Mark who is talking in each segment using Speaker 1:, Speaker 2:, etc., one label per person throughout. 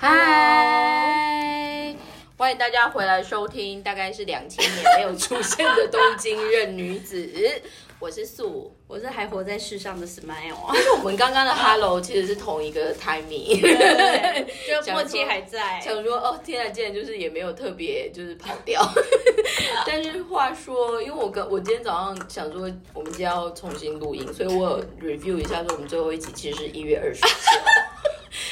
Speaker 1: 嗨，欢迎大家回来收听，大概是两千年没有出现的东京任女子，我是素，
Speaker 2: 我是还活在世上的 Smile，
Speaker 1: 我们刚刚的 Hello 其实是同一个 timing，
Speaker 2: 就默契还在。
Speaker 1: 想说哦，天啊，竟然就是也没有特别就是跑掉。但是话说，因为我跟我今天早上想说，我们今天要重新录音，所以我有 review 一下，说我们最后一集其实是一月二十九。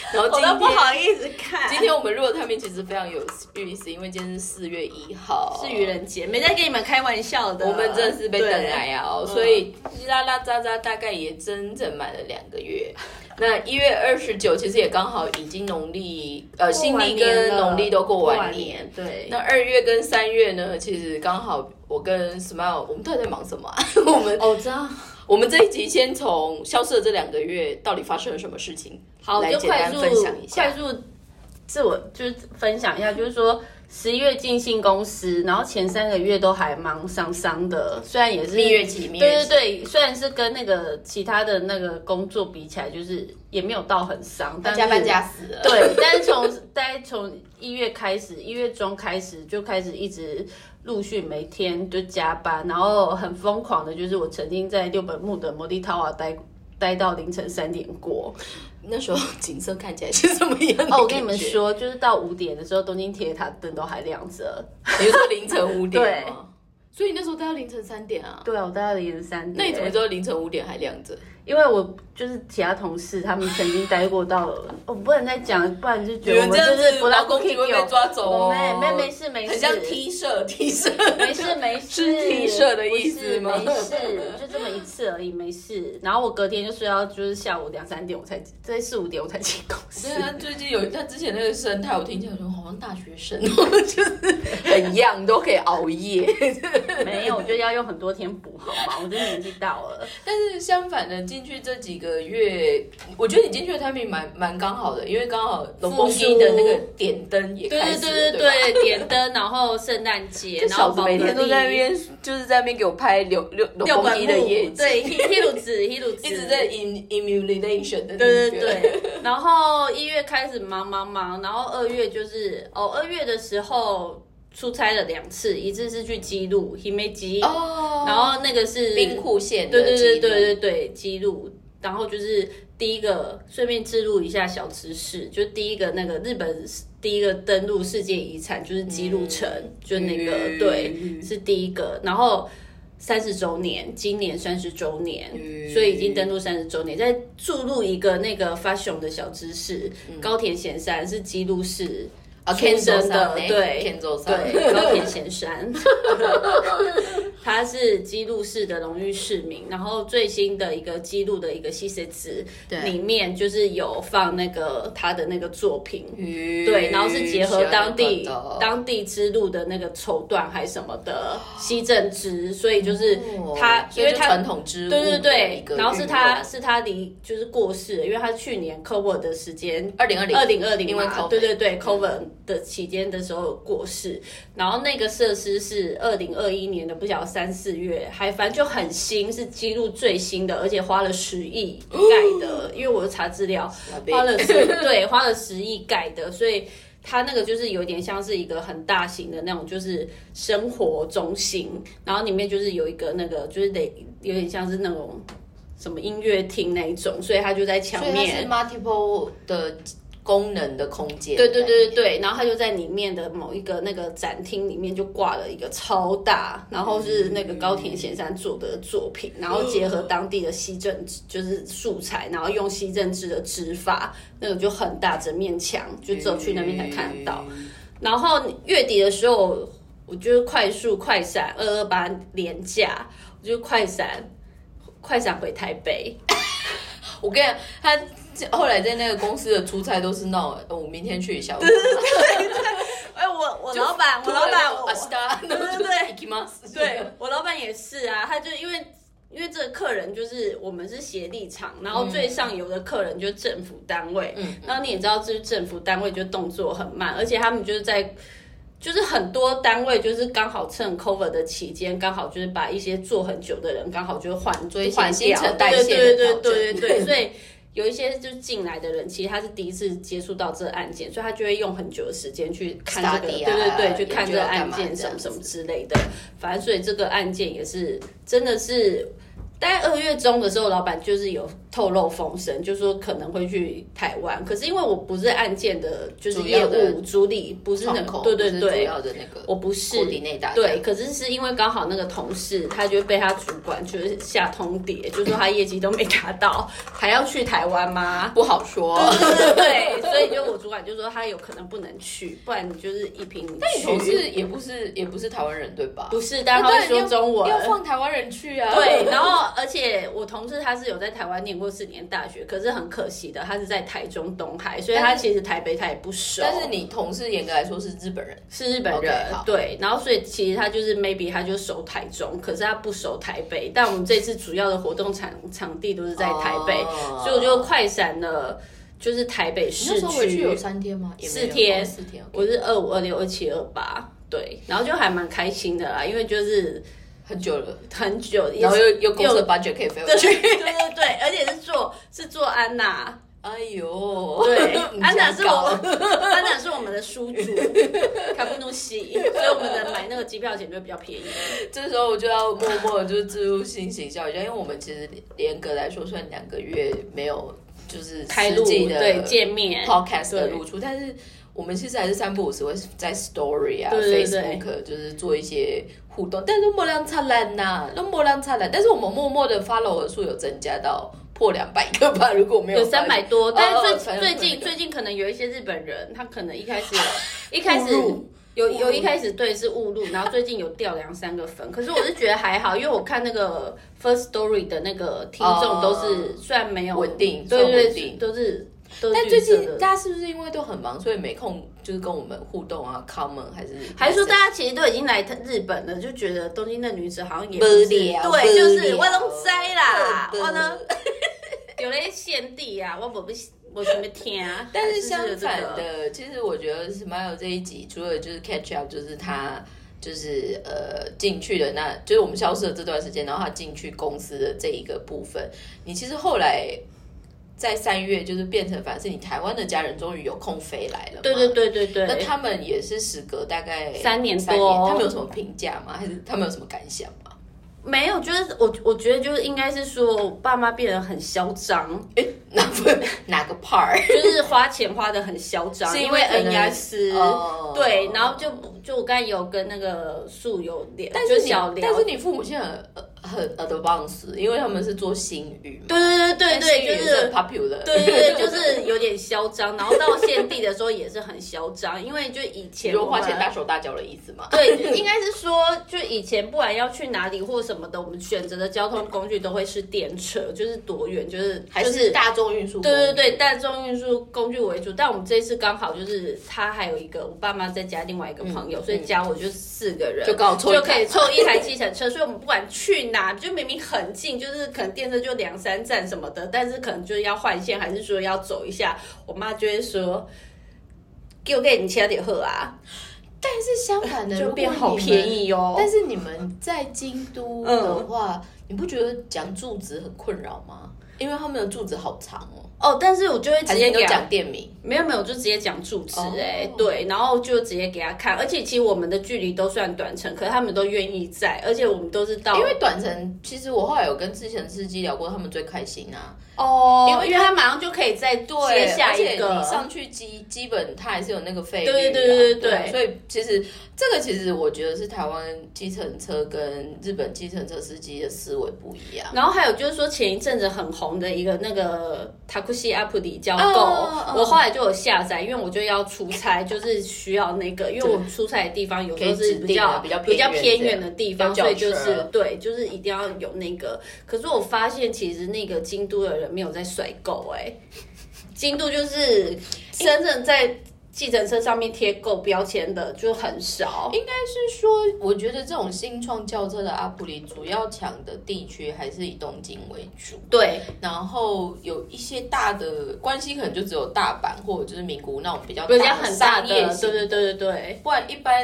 Speaker 1: 然后今天
Speaker 2: 我都不好意思看，
Speaker 1: 今天我们录的他们其实非常有意思，因为今天是四月一号，
Speaker 2: 是愚人节，没在跟你们开玩笑的。
Speaker 1: 我们真的是被等来啊、哦，所以啦啦喳喳大概也整整满了两个月。那一月二十九其实也刚好已经农历呃新历跟农历都过完年，
Speaker 2: 对。
Speaker 1: 那二月跟三月呢，其实刚好我跟 Smile 我们到底在忙什么、啊？我们
Speaker 2: 哦，这样。
Speaker 1: 我们这一集先从消失的这两个月到底发生了什么事情，
Speaker 2: 好，
Speaker 1: 来简单
Speaker 2: 就快速
Speaker 1: 分享一下。
Speaker 2: 快速自我就是分享一下，就是说十一月进信公司，然后前三个月都还忙桑桑的，虽然也是
Speaker 1: 蜜月期，蜜月期
Speaker 2: 对对对，虽然是跟那个其他的那个工作比起来，就是也没有到很伤，但
Speaker 1: 加班加死了。
Speaker 2: 对，但是从大概从一月开始，一月中开始就开始一直陆续每天就加班，然后很疯狂的，就是我曾经在六本木的摩的塔瓦待待到凌晨三点过。
Speaker 1: 那时候景色看起来是什么样的？
Speaker 2: 哦，我跟你们，说，就是到五点的时候，东京铁塔灯都还亮着。
Speaker 1: 比如说凌晨五点
Speaker 2: 对？
Speaker 1: 所以你那时候待到凌晨三点啊？
Speaker 2: 对啊，我待到凌晨三点。
Speaker 1: 那你怎么知道凌晨五点还亮着？
Speaker 2: 因为我就是其他同事，他们曾经待过到，我不能再讲，不然就觉得我们就是不
Speaker 1: 劳
Speaker 2: 让
Speaker 1: 工局会被抓走哦。
Speaker 2: 没没没事没事，
Speaker 1: 很像 T 社 T 社，
Speaker 2: 没事没事，
Speaker 1: 是 T 社的意思吗？
Speaker 2: 没事，就这么一次而已，没事。然后我隔天就睡到就是下午两三点，我才在四五点我才进公司。
Speaker 1: 对啊，最近有他之前那个生态，我听起来说好像大学生哦，就是很 young，都可以熬夜。
Speaker 2: 没有，我觉得要用很多天补好吗？我这年纪到了。
Speaker 1: 但是相反的，进去这几个月，我觉得你进去的 timing 蛮蛮刚好的，因为刚好龙宫一的那个点灯也
Speaker 2: 对
Speaker 1: 开始
Speaker 2: 对对
Speaker 1: 对吧？
Speaker 2: 对，点灯，然后圣诞节，然后
Speaker 1: 每天都在那边，就是在那边给我拍六六龙宫
Speaker 2: 六本木
Speaker 1: 一的夜景，
Speaker 2: 对，希希鲁子，希鲁子
Speaker 1: 一直在 in emulation 的、那个，
Speaker 2: 对对对，然后一月开始忙忙忙，然后二月就是哦，二月的时候出差了两次，一次是去基路 Himeji，、
Speaker 1: 哦，
Speaker 2: 然后那个是
Speaker 1: 冰库县
Speaker 2: 对对对对对对基路，然后就是第一个顺便记录一下小知识，就第一个那个日本第一个登陆世界遗产就是基路城，就那个、
Speaker 1: 嗯
Speaker 2: 对是第一个，然后。三十周年，今年三十周年，
Speaker 1: 嗯。
Speaker 2: 所以已经登陆三十周年。再注入一个那个 fashion 的小知识，高田贤山是基路市
Speaker 1: 啊
Speaker 2: 天生的，对
Speaker 1: Kenzo 桑
Speaker 2: 对，高田贤山，他是基路市的荣誉市民。然后最新的一个基路的一个西塞子里面，就是有放那个他的那个作品，对，然后是结合当地当地之路的那个绸缎还什么的西正织，所以就是他，因为他
Speaker 1: 传统织路
Speaker 2: 对对对，然后是他是他离就是过世了，因为他去年 cover 的时间
Speaker 1: 二零
Speaker 2: 二零二零二零
Speaker 1: 因为
Speaker 2: 嘛
Speaker 1: ，COVID
Speaker 2: 对对对，cover 的期间的时候过世，然后那个设施是二零二一年的，不晓得三四月，还反正就很新，是记录最新的，而且花了十亿 盖的，因为我查资料，花了十 对花了十亿盖的，所以。它那个就是有点像是一个很大型的那种，就是生活中心，然后里面就是有一个那个，就是得有点像是那种什么音乐厅那一种，所以它就在墙
Speaker 1: 所以它是
Speaker 2: 面。
Speaker 1: multiple 的功能的空间。
Speaker 2: 对对对对对，然后它就在里面的某一个那个展厅里面就挂了一个超大，然后是那个高田贤山做的作品，然后结合当地的西正就是素材，然后用西政治的织法，那个就很大整面墙，就只有去那边才看得到。然后月底的时候，我就快速快闪二二八连假，我就快闪快闪回台北。
Speaker 1: 我跟你讲，他后来在那个公司的出差都是那种，呃我明天去一下。对
Speaker 2: 哎，我我老板，我老板，我对对对
Speaker 1: 对
Speaker 2: 对我老板也是啊，他就因为因为这个客人就是我们是协力厂，然后最上游的客人就是政府单位，嗯，然后你也知道，这政府单位就动作很慢，而且他们就是在。就是很多单位就是刚好趁 cover 的期间，刚好就是把一些做很久的人刚好就换
Speaker 1: 所以
Speaker 2: 换掉，
Speaker 1: 新陈代谢的
Speaker 2: 对对对对对对，所以有一些就进来的人，其实他是第一次接触到这个案件，所以他就会用很久的时间去看这个
Speaker 1: ，Study
Speaker 2: 对
Speaker 1: 啊
Speaker 2: 对对，去看这个案件什么什么之类的。反正所以这个案件也是真的是。大概二月中的时候，老板就是有透露风声，就说可能会去台湾。可是因为我不是案件的，就是业务主理，不是那
Speaker 1: 口不是主
Speaker 2: 对对主，
Speaker 1: 要的那个
Speaker 2: 我不是对，可是是因为刚好那个同事，他就被他主管就是下通牒，就说他业绩都没达到，还要去台湾吗？
Speaker 1: 不好说。
Speaker 2: 对对对，所以就我主管就说他有可能不能去，不然你就是一瓶
Speaker 1: 但你同
Speaker 2: 去。
Speaker 1: 事也不是也不是台湾人对吧？
Speaker 2: 不是，但他会说中文。
Speaker 1: 要放台湾人去啊。
Speaker 2: 对，然后而且我同事他是有在台湾念过四年大学，可是很可惜的，他是在台中东海，所以他其实台北他也不熟。
Speaker 1: 但是你同事严格来说是日本人，
Speaker 2: 是日本人
Speaker 1: 好
Speaker 2: 对，然后所以其实他就是 maybe 他就熟台中，可是他不熟台北。但我们这次主要的活动场场地都是在台北，
Speaker 1: 哦
Speaker 2: 所以我就快闪了，就是台北
Speaker 1: 你
Speaker 2: 市
Speaker 1: 那时候回去有
Speaker 2: 区。
Speaker 1: 三天吗？
Speaker 2: 四天
Speaker 1: 哦四天。
Speaker 2: 我是二五、二六、二七、二八，对，然后就还蛮开心的啦，因为就是
Speaker 1: 很久了，
Speaker 2: 很久，
Speaker 1: 然后又又公司的 budget 可以飞回去。
Speaker 2: 对对对，而且是做是做安娜，
Speaker 1: 哎呦，
Speaker 2: 对，安娜是我
Speaker 1: 搞
Speaker 2: 安娜是我们的书主卡布努西，所以我们的买那个机票钱就比较便宜。
Speaker 1: 这时候我就要默默地就是置入性行销一下，因为我们其实严格来说算两个月没有就是
Speaker 2: 开录
Speaker 1: 实际的
Speaker 2: 对见面
Speaker 1: podcast 的露出，但是我们其实还是三不五时会在 story 啊
Speaker 2: 对对对。
Speaker 1: Facebook 就是做一些互动，但是没人灿烂呐，都没人灿烂，但是我们默默的 follow 的数有增加到破两百个吧，如果没有
Speaker 2: 有三百多，但是最、最近最近可能有一些日本人，他可能一开始 一开始有有一开始对是误入，然后最近有掉两三个粉，可是我是觉得还好，因为我看那个 First Story 的那个听众都是、
Speaker 1: 哦
Speaker 2: 虽然没有
Speaker 1: 稳定
Speaker 2: 对对
Speaker 1: 定。
Speaker 2: 都是
Speaker 1: 但最。近大家是不是因为都很忙，所以没空就是跟我们互动啊，comment 还是
Speaker 2: 还是说大家其实都已经来日本了，就觉得东京的女子好像也
Speaker 1: 无
Speaker 2: 不是
Speaker 1: 聊
Speaker 2: 对，就是我拢知啦，
Speaker 1: 对
Speaker 2: 我呢 有咧献地啊，我不不我准备听啊，
Speaker 1: 但是相反
Speaker 2: 这个
Speaker 1: 的，其实我觉得 Smile 这一集除了就是 catch up，就是他就是呃进去的那，就是我们消失的这段时间，然后他进去公司的这一个部分，你其实后来在三月就是变成，反正是你台湾的家人终于有空飞来了，
Speaker 2: 对对对对对，
Speaker 1: 那他们也是时隔大概
Speaker 2: 三年
Speaker 1: 三
Speaker 2: 年
Speaker 1: 他们有什么评价吗？还是他们有什么感想吗？
Speaker 2: 没有，就是我我觉得就是应该是说我爸妈变得很嚣张，
Speaker 1: 哪不哪个 part？
Speaker 2: 就是花钱花的很嚣张，
Speaker 1: 是因
Speaker 2: 因为恩雅斯。
Speaker 1: 哦
Speaker 2: 对，然后就就我刚才有跟那个素有聊，
Speaker 1: 但
Speaker 2: 就是小
Speaker 1: 你
Speaker 2: 聊，
Speaker 1: 但是你父母现在很很 advanced，因为他们是做新语嘛，
Speaker 2: 对对对对对，就是
Speaker 1: popular，
Speaker 2: 对对对，就是有点嚣张，然后到献地的时候也是很嚣张，因为就以前
Speaker 1: 如
Speaker 2: 我们
Speaker 1: 果花钱大手大脚的意思嘛。
Speaker 2: 对，应该是说，就以前不管要去哪里或什么的，我们选择的交通工具都会是电车，就是多远，就是
Speaker 1: 还
Speaker 2: 是是
Speaker 1: 大众运输？
Speaker 2: 对对对，大众运输工具为主。但我们这一次刚好就是他还有一个我爸妈再加另外一个朋友，所以加我就四个人，
Speaker 1: 就刚好凑
Speaker 2: 就可以凑一台计程车。所以我们不管去哪，就明明很近，就是可能电车就两三站什么的，但是可能就是要换线，还是说要走一下，我妈就会说。给我给你切点喝啊，
Speaker 1: 但是相反的，
Speaker 2: 就变好便。宜哦。
Speaker 1: 但是你们在京都的话，你不觉得讲住址很困扰吗？因为他们的住址好长哦。
Speaker 2: 哦，但是我就会直接给他
Speaker 1: 讲店名？
Speaker 2: 没有没有，我就直接讲住址哎、
Speaker 1: 哦
Speaker 2: 对，然后就直接给他看，而且其实我们的距离都算短程，可是他们都愿意在，而且我们都是到
Speaker 1: 因为短程，其实我后来有跟之前的司机聊过，他们最开心啊。
Speaker 2: 哦，
Speaker 1: 因为
Speaker 2: 因为他马上就可以再接下一个
Speaker 1: 你上去基基本它还是有那个费率、啊，
Speaker 2: 对对对对对
Speaker 1: 对所以其实这个其实我觉得是台湾计程车跟日本计程车司机的思维不一样。
Speaker 2: 然后还有就是说，前一阵子很红的一个那个 Takushi App 里叫 Go，、
Speaker 1: 哦哦
Speaker 2: 我后来就有下载，因为我就要出差，就是需要那个，因为我出差的地方有时候
Speaker 1: 指
Speaker 2: 是比较
Speaker 1: 定比较
Speaker 2: 比较
Speaker 1: 偏远
Speaker 2: 的地方，所以就是对，就是一定要有那个。可是我发现其实那个京都的人没有在甩狗哎、精度就是深圳在计程车上面贴购标签的就很少。
Speaker 1: 应该是说，我觉得这种新创轿车的阿普里主要抢的地区还是以东京为主，
Speaker 2: 对，
Speaker 1: 然后有一些大的关系可能就只有大阪或者就是名古屋那种比较
Speaker 2: 比较
Speaker 1: 大
Speaker 2: 很大的，对对对对对，
Speaker 1: 不然一般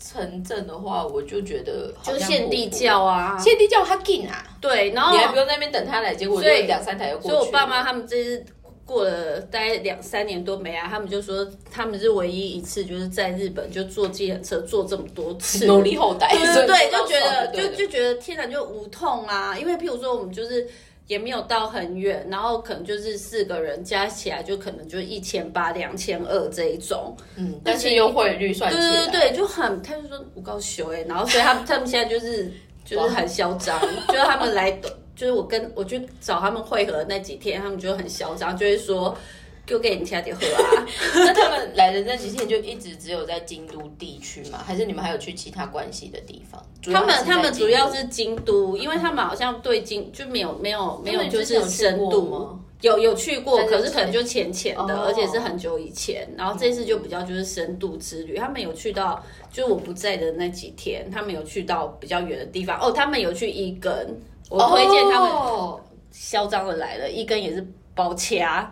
Speaker 1: 城镇的话，我就觉得好像
Speaker 2: 就限地
Speaker 1: 不
Speaker 2: 教啊，
Speaker 1: 限地教他近啊，
Speaker 2: 对，然后
Speaker 1: 你还不用在那边等他来，结果就
Speaker 2: 所以
Speaker 1: 两三台就过去。
Speaker 2: 所以我爸妈他们这次过了大概两三年多没啊，他们就说他们是唯一一次就是在日本就坐计程车坐这么多次，
Speaker 1: 努力后代，
Speaker 2: 对对对，就觉得就就觉得天然就无痛啊，因为譬如说我们就是也没有到很远，然后可能就是四个人加起来就可能就一千八、两千二这一种，
Speaker 1: 嗯，但是优惠率算起
Speaker 2: 对
Speaker 1: 来，
Speaker 2: 对对，就很他就说我告诉哎，然后所以他们他们现在就是就是很嚣张，就是他们来就是我跟我去找他们会合那几天，他们就很嚣张，就会说。就给你家点喝啊！
Speaker 1: 那他们来的那几天就一直只有在京都地区吗？还是你们还有去其他关系的地方？
Speaker 2: 他们他们主要是京都，因为他们好像对京就没有没有没有就
Speaker 1: 之前有
Speaker 2: 是深度
Speaker 1: 吗。
Speaker 2: 有有去过，可是可能就浅浅的，
Speaker 1: 哦
Speaker 2: 而且是很久以前。然后这次就比较就是深度之旅，他们有去到，就是我不在的那几天，他们有去到比较远的地方。哦，他们有去伊根，我推荐他们
Speaker 1: 哦
Speaker 2: 嚣张的来了，一根也是包掐，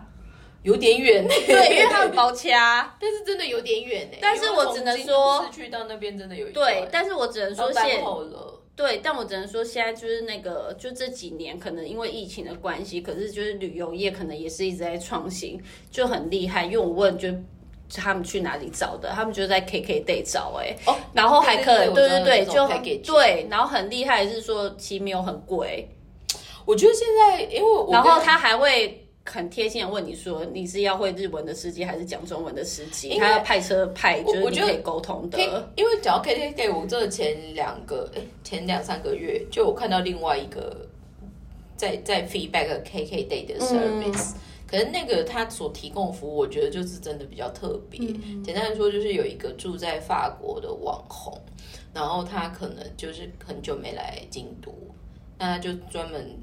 Speaker 1: 有点远，
Speaker 2: 对，因为他们包掐。
Speaker 1: 但是真的有点远呢。
Speaker 2: 但是我只能说
Speaker 1: 因为从京都市区到那边真的有一
Speaker 2: 对，但是我只能说现。对，但我只能说现在就是那个，就这几年可能因为疫情的关系，可是就是旅游业可能也是一直在创新，就很厉害。因为我问就。他们去哪里找的？他们就在 KKday 找哎、
Speaker 1: 哦
Speaker 2: 然后还可以，对对对，就对，然后很厉害是说其实没有很贵，
Speaker 1: 我觉得现在，因为我
Speaker 2: 然后他还会很贴心的问你说你是要会日文的司机还是讲中文的司机，他要派车派就是
Speaker 1: 我觉得
Speaker 2: 你可以沟通的。
Speaker 1: 因为讲到 KKday，我这前两个哎前两三个月就我看到另外一个在在 feedback KKday 的 service，、可是那个他所提供的服务，我觉得就是真的比较特别。简单来说，就是有一个住在法国的网红，然后他可能就是很久没来京都，那他就专门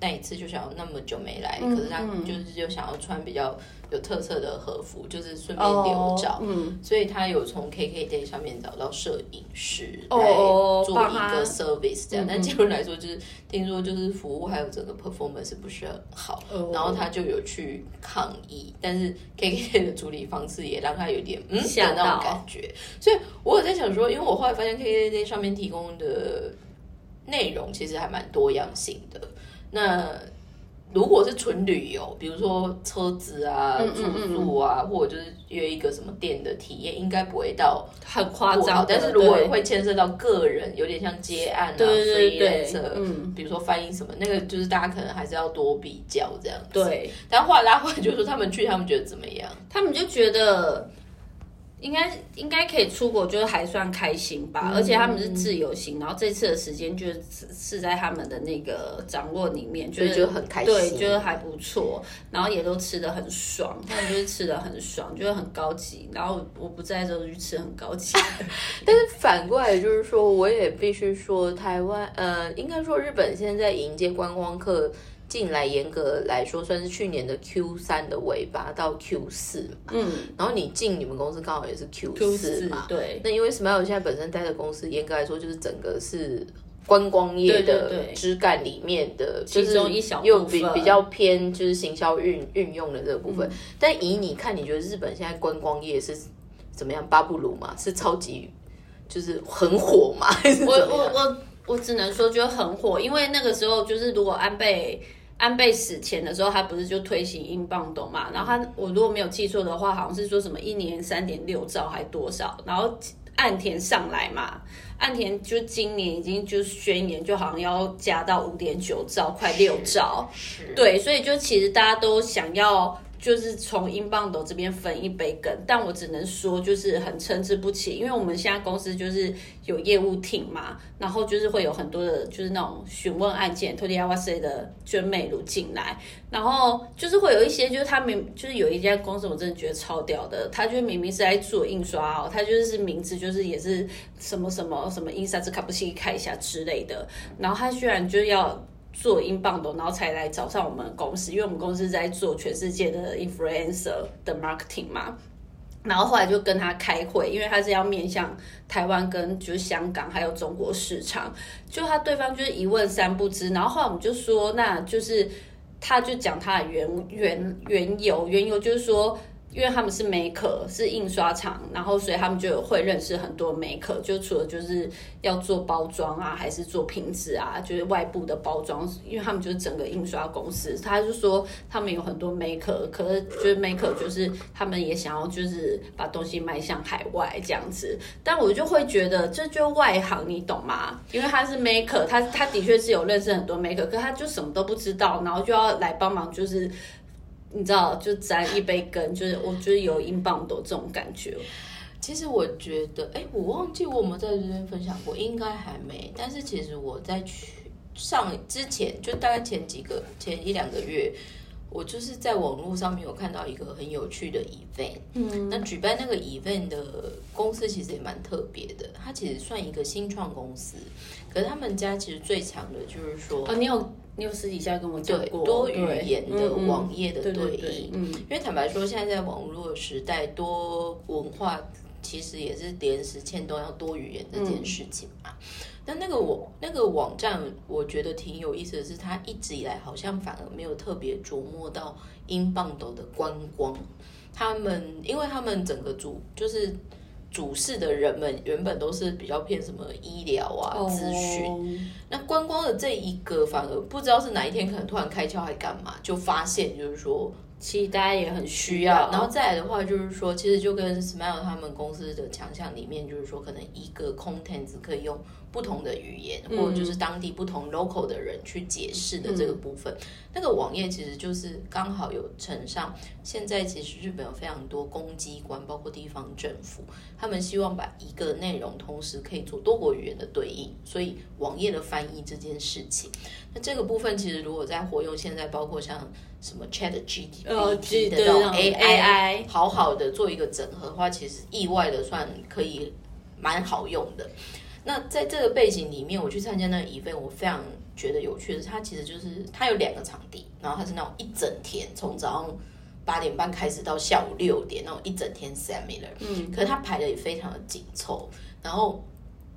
Speaker 1: 那一次就想要那么久没来，可是他就是就想要穿比较有特色的和服，就是顺便留照。
Speaker 2: 嗯，
Speaker 1: 所以他有从 KKday 上面找到摄影师
Speaker 2: 哦
Speaker 1: 来做一个 service 这样，
Speaker 2: 嗯
Speaker 1: 但结论来说就是听说就是服务还有整个 performance 不是很好，
Speaker 2: 哦。
Speaker 1: 然后他就有去抗议，但是 KKday 的处理方式也让他有点嗯的那种感觉，所以我有在想说，因为我后来发现 KKday 上面提供的内容其实还蛮多样性的，那。如果是纯旅游，比如说车子啊、
Speaker 2: 嗯
Speaker 1: 住宿啊，或者就是约一个什么店的体验，应该不会到
Speaker 2: 很夸张，
Speaker 1: 但是如果会牵涉到个人，有点像接案啊、
Speaker 2: 对对对
Speaker 1: freelancer，
Speaker 2: 嗯
Speaker 1: 比如说翻译什么，那个就是大家可能还是要多比较这样子。
Speaker 2: 对，
Speaker 1: 但话拉回来，就是说他们去，他们觉得怎么样？
Speaker 2: 他们就觉得应该应该可以出国，就是还算开心吧。而且他们是自由行，然后这次的时间就是是在他们的那个掌握里面，就是
Speaker 1: 就很开心
Speaker 2: 对，就是还不错，然后也都吃的很爽，他们就是吃的很爽，就是很高级。然后我不在的时候就去吃很高级，
Speaker 1: 但是反过来就是说，我也必须说，台湾呃，应该说日本现在迎接观光客进来，严格来说算是去年的 Q 三的尾巴到 Q 四嘛。
Speaker 2: 嗯
Speaker 1: 然后你进你们公司刚好也是
Speaker 2: Q，Q 四
Speaker 1: 四嘛。
Speaker 2: 对。
Speaker 1: 那因为 Smile 现在本身待的公司，严格来说就是整个是观光业的枝干里面的，就是
Speaker 2: 一小部
Speaker 1: 又比
Speaker 2: 分
Speaker 1: 比较偏就是行销运运用的这个部
Speaker 2: 嗯
Speaker 1: 分。但以你看，你觉得日本现在观光业是怎么样？巴布鲁嘛，是超级就是很火嘛？
Speaker 2: 我我我我只能说觉得很火，因为那个时候就是如果安倍安倍死前的时候，他不是就推行英镑懂嘛？然后他我如果没有记错的话，好像是说什么一年三点六兆还多少，然后岸田上来嘛，岸田就今年已经就宣言，就好像要加到五点九兆，快六兆。对，所以就其实大家都想要。就是从英镑斗这边分一杯羹，但我只能说就是很参差不齐，因为我们现在公司就是有业务挺嘛，然后就是会有很多的，就是那种询问案件，托迪亚瓦塞的娟美乳进来，然后就是会有一些，就是他明就是有一家公司，我真的觉得超屌的，他就明明是在做印刷哦，他就是名字就是也是什么什么什么印刷兹卡布西看一下之类的，然后他居然就要。做英镑的，然后才来找上我们公司，因为我们公司在做全世界的 influencer 的 marketing 嘛。然后后来就跟他开会，因为他是要面向台湾跟就是香港还有中国市场，就他对方就是一问三不知，然后后来我们就说，那就是他就讲他的原原缘由，缘由就是说。因为他们是 maker，是印刷厂，然后所以他们就会认识很多 maker，就除了就是要做包装啊，还是做瓶子啊，就是外部的包装，因为他们就是整个印刷公司，他就说他们有很多 maker，可是就是 maker 就是他们也想要就是把东西卖向海外这样子，但我就会觉得这就外行，你懂吗？因为他是 maker，他他的确是有认识很多 maker，可他就什么都不知道，然后就要来帮忙，就是。你知道，就沾一杯羹，就是我觉得有英镑多这种感觉。
Speaker 1: 其实我觉得，哎，我忘记我有没有在这边分享过，应该还没。但是其实我在去上之前，就大概前几个前一两个月，我就是在网络上面有看到一个很有趣的 event。嗯，那举办那个 event 的公司其实也蛮特别的，它其实算一个新创公司，可是他们家其实最强的就是说，
Speaker 2: 哦，你有。你有私底下跟我讲过
Speaker 1: 多语言的网页的对应，因为坦白说，现在在网络时代，多文化其实也是连时欠都要多语言这件事情嘛。那那个我那个网站，我觉得挺有意思的是，它一直以来好像反而没有特别琢磨到英镑斗的观光。他们因为他们整个主就是。主事的人们原本都是比较偏什么医疗啊、资讯，那观光的这一个反而不知道是哪一天可能突然开窍还干嘛，就发现就是说。
Speaker 2: 其实大家也很
Speaker 1: 需要，然后再来的话就是说，其实就跟 Smile 他们公司的强项里面，就是说可能一个 content 可以用不同的语言，或者就是当地不同 local 的人去解释的这个部分。那个网页其实就是刚好有呈上。现在其实日本有非常多公机关，包括地方政府，他们希望把一个内容同时可以做多国语言的对应，所以网页的翻译这件事情，那这个部分其实如果在活用，现在包括像。什么 Chat GPT 的这种 AI，好好的做一个整合的话，其实意外的算可以蛮好用的。那在这个背景里面，我去参加那个 event，我非常觉得有趣的是，它其实就是它有两个场地，然后它是那种一整天，从早上八点半开始到下午六点那种一整天 seminar。嗯，可是它排的也非常的紧凑，然后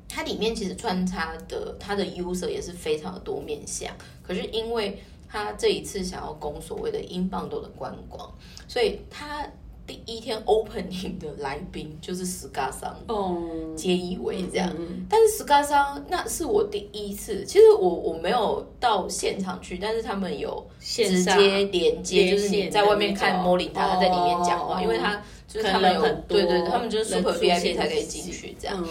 Speaker 1: 它里面其实穿插的它的 user 也是非常的多面向，可是因为它这一次想要攻所谓的英镑多的观光，所以他第一天 opening 的来宾就是 Scar 桑，哦，皆以为这样。但是 Scar 桑那是我第一次，其实我我没有到现场去，但是他们有直接连接，就是你在外面看莫林他在里面讲话，因为他就是他们有对对，他们就是 super VIP 才可以进去这样。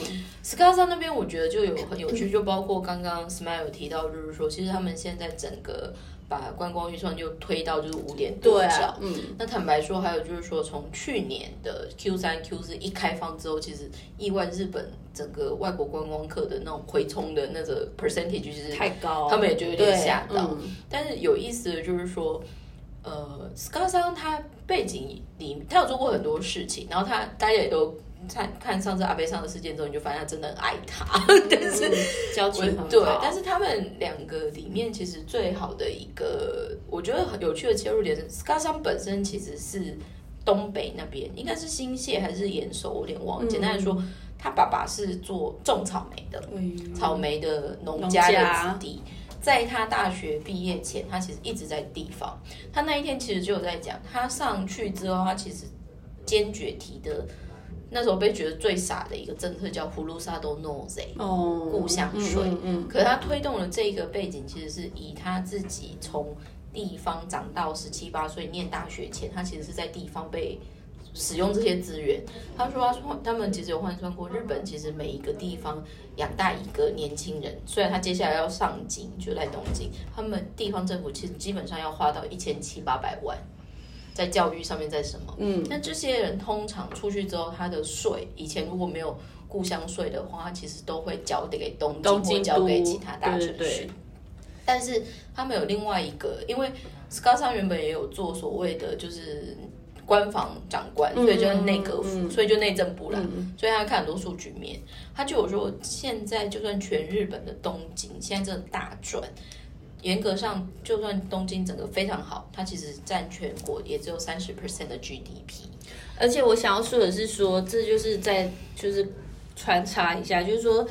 Speaker 1: Scar 桑那边我觉得就有很有趣，就包括刚刚 Smile 有提到，就是说其实他们现在整个。把观光预算就推到就是五点多兆，嗯，那坦白说，还有就是说，从去年的 Q 三、Q 四一开放之后，其实意外日本整个外国观光客的那种回冲的那个 percentage 就是
Speaker 2: 太高，
Speaker 1: 他们也就有点吓到。但是有意思的就是说，呃，Scar 桑他背景里他有做过很多事情，然后他大家也都。看看上次阿贝上的事件之后，你就发现他真的很爱他，但是
Speaker 2: 交情很好。
Speaker 1: 对，但是他们两个里面其实最好的一个，我觉得很有趣的切入点是，Scar 桑本身其实是东北那边，应该是新泻还是岩手，我有点忘。简单来说，他爸爸是做种草莓的，草莓的农家的子弟。在他大学毕业前，他其实一直在地方。他那一天其实就有在讲，他上去之后，他其实坚决提的。那时候被觉得最傻的一个政策叫“葫芦沙都诺 z 哦，故乡税。嗯，可他推动了这个背景，其实是以他自己从地方长到十七八岁念大学前，他其实是在地方被使用这些资源。他说他说他们其实有换算过，日本其实每一个地方养大一个年轻人，虽然他接下来要上京就在东京，他们地方政府其实基本上要花到一千七八百万。在教育上面，在什么？嗯，那这些人通常出去之后，他的税以前如果没有故乡税的话，其实都会交给东京或交给其他大城市。但是他们有另外一个，因为 Scar 上原本也有做所谓的就是官房长官，所以就是内阁府，所以就内政部啦。所以他看很多数据面，他就有说，现在就算全日本的东京现在真的大赚。严格上，就算东京整个非常好，它其实占全国也只有三十 percent 的 GDP。
Speaker 2: 而且我想要说的是，说这就是在就是穿插一下，就是说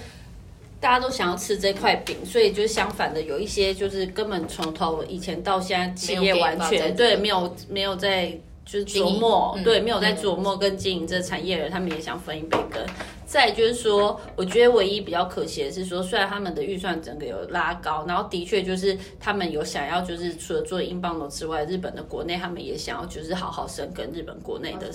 Speaker 2: 大家都想要吃这块饼，所以就相反的，有一些就是根本从头以前到现在企业完全对没有没有在就是琢磨，
Speaker 1: 嗯
Speaker 2: 对，没有在琢磨跟经营这个产业的人，他们也想分一杯羹。再就是说，我觉得唯一比较可惜的是说，虽然他们的预算整个有拉高，然后的确就是他们有想要就是除了做英镑楼之外，日本的国内他们也想要就是好好深耕日本国内的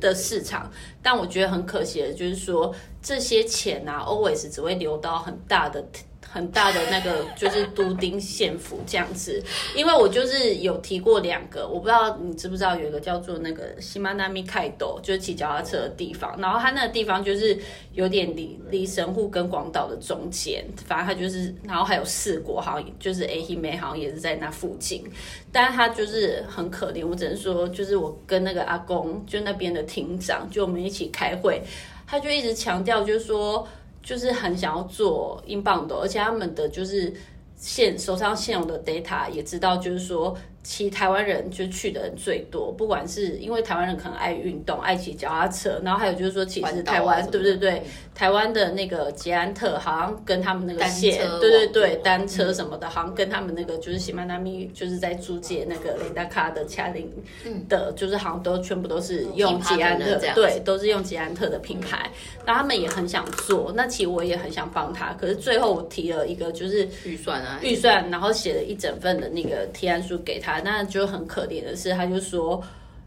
Speaker 2: 的市场，但我觉得很可惜的就是说，这些钱啊，always 只会流到很大的。很大的那个就是都丁县府这样子，因为我就是有提过两个，我不知道你知不知道有一个叫做那个西马纳米凯斗，就是骑脚踏车的地方，然后它那个地方就是有点离离神户跟广岛的中间，反正它就是，然后还有四国，好像就是 A 黑美好像也是在那附近，但是他就是很可怜，我只能说，就是我跟那个阿公，就那边的厅长，就我们一起开会，他就一直强调，就是说，就是很想要做英镑的，而且他们的就是现手上现有的 data 也知道，就是说，其实台湾人就去的人最多，不管是因为台湾人可能爱运动，爱骑脚踏车，然后还有就是说，其实台湾、对不对？对，台湾的那个捷安特好像跟他们那个
Speaker 1: 单
Speaker 2: 线
Speaker 1: 车，
Speaker 2: 对对对，单车什么的，好像跟他们那个就是喜马拉米就是在租借那个雷达卡的恰林的，就是好像都全部都是用捷安特对，都是用捷安特的品牌。那他们也很想做，那其实我也很想帮他，可是最后我提了一个就是
Speaker 1: 预算啊，
Speaker 2: 预算，然后写了一整份的那个提案书给他，那就很可怜的是，他就说。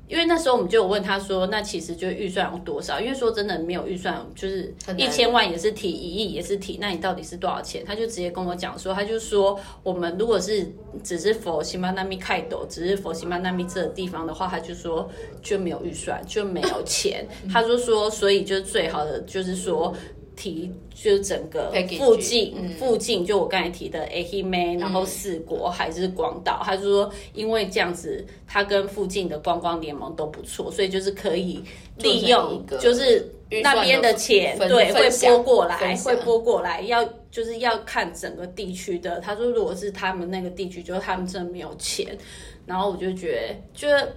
Speaker 2: 因为那时候我们就有问他说，那其实就预算有多少？因为说真的没有预算，就是一千万也是提，一亿也是提，那你到底是多少钱？他就直接跟我讲说，他就说我们如果是只是佛西曼纳米开斗，只是佛西曼纳米这个地方的话，他就说就没有预算，就没有钱。他就说，所以就是最好的就是说。提就是整个附近
Speaker 1: 嗯
Speaker 2: 附近，就我刚才提的 A H M A，然后四国还是广岛，他就说因为这样子，他跟附近的观光联盟都不错，所以就是可以利用，就是那边的钱
Speaker 1: 分
Speaker 2: 对会拨过来，会拨过来，要就是要看整个地区的。他说如果是他们那个地区，就是他们真的没有钱，然后我就觉得，就是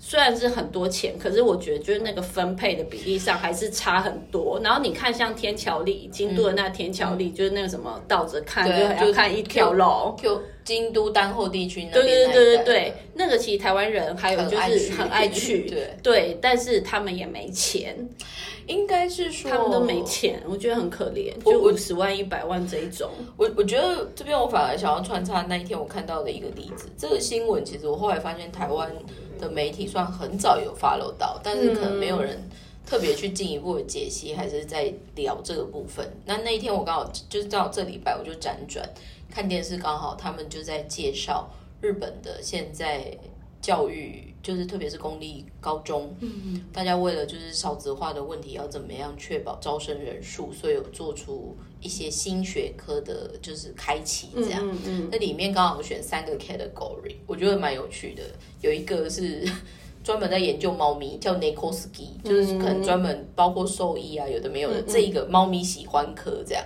Speaker 2: 虽然是很多钱，可是我觉得就是那个分配的比例上还是差很多。然后你看像天桥立，京都的那天桥立，就是那个什么倒着看，就就看一条龙。
Speaker 1: Q 京都丹后地区那
Speaker 2: 对对对对对，那个其实台湾人还有就是很爱去，
Speaker 1: 对
Speaker 2: 对，但是他们也没钱，
Speaker 1: 应该是说
Speaker 2: 他们都没钱，我觉得很可怜，就五十万、一百万这一种。
Speaker 1: 我我觉得这边我反而想要穿插那一天我看到的一个例子，这个新闻其实我后来发现台湾的媒体算很早有 follow 到，但是可能没有人特别去进一步的解析，还是在聊这个部分。那那一天我刚好就是到这礼拜我就辗转看电视，刚好他们就在介绍日本的现在教育，就是特别是公立高中，嗯，大家为了就是少子化的问题要怎么样确保招生人数，所以有做出一些新学科的，就是开启这样。
Speaker 2: 嗯嗯，
Speaker 1: 那里面刚好有选三个 category，我觉得蛮有趣的。有一个是 专门在研究猫咪，叫 Nikoski，就是可能专门包括兽医啊，有的没有的，这一个猫咪喜欢科这样。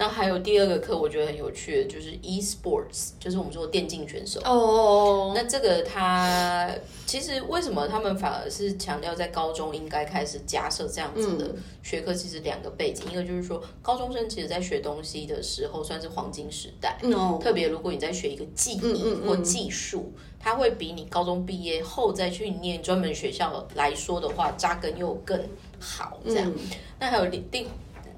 Speaker 1: 那还有第二个课，我觉得很有趣的，就是 e-sports，就是我们说电竞选手。
Speaker 2: 哦哦哦，
Speaker 1: 那这个它其实为什么他们反而是强调在高中应该开始加设这样子的学科？其实两个背景，一个就是说高中生其实在学东西的时候算是黄金时代，
Speaker 2: 嗯，
Speaker 1: 特别如果你在学一个技艺或技术，它会比你高中毕业后再去念专门学校来说的话，扎根又更好。这样，
Speaker 2: 嗯
Speaker 1: 那还有电电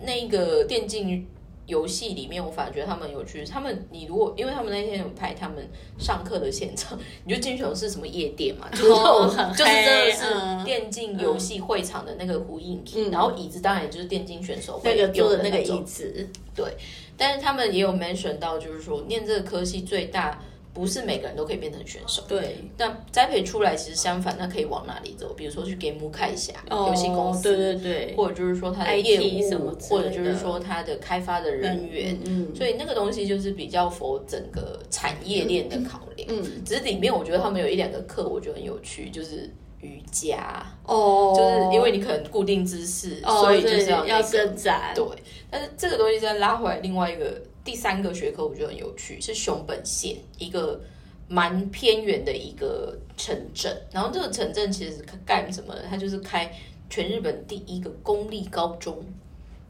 Speaker 1: 那个电竞游戏里面，我反而觉得他们有趣。他们你如果因为他们那天有拍他们上课的现场，你就进去是什么夜店嘛，就是就是真的是
Speaker 2: 嗯。
Speaker 1: 电竞游戏会场的那个呼应体，然后椅子当然也就是电竞选手会
Speaker 2: 那个坐的那个椅子，对
Speaker 1: 但是他们也有 mention 到，就是说念这个科系最大不是每个人都可以变成选手。
Speaker 2: 对，
Speaker 1: 那栽培出来其实相反，那可以往哪里走？比如说去 Game 看一下
Speaker 2: 哦
Speaker 1: 游戏公司，
Speaker 2: 对对对，
Speaker 1: 或者就是说他的业务或者就是说他的开发的人员。
Speaker 2: 嗯嗯。
Speaker 1: 所以那个东西就是比较符合整个产业链的考量。
Speaker 2: 嗯，
Speaker 1: 只是里面我觉得他们有一两个课，我觉得很有趣，就是瑜伽，
Speaker 2: 哦，
Speaker 1: 就是因为你可能固定姿势，
Speaker 2: 哦，
Speaker 1: 所以就是
Speaker 2: 要
Speaker 1: 要那个
Speaker 2: 伸展，
Speaker 1: 对，但是这个东西再拉回来，另外一个第三个学科我觉得很有趣，是熊本县一个蛮偏远的一个城镇。然后这个城镇其实是干什么的？它就是开全日本第一个公立高中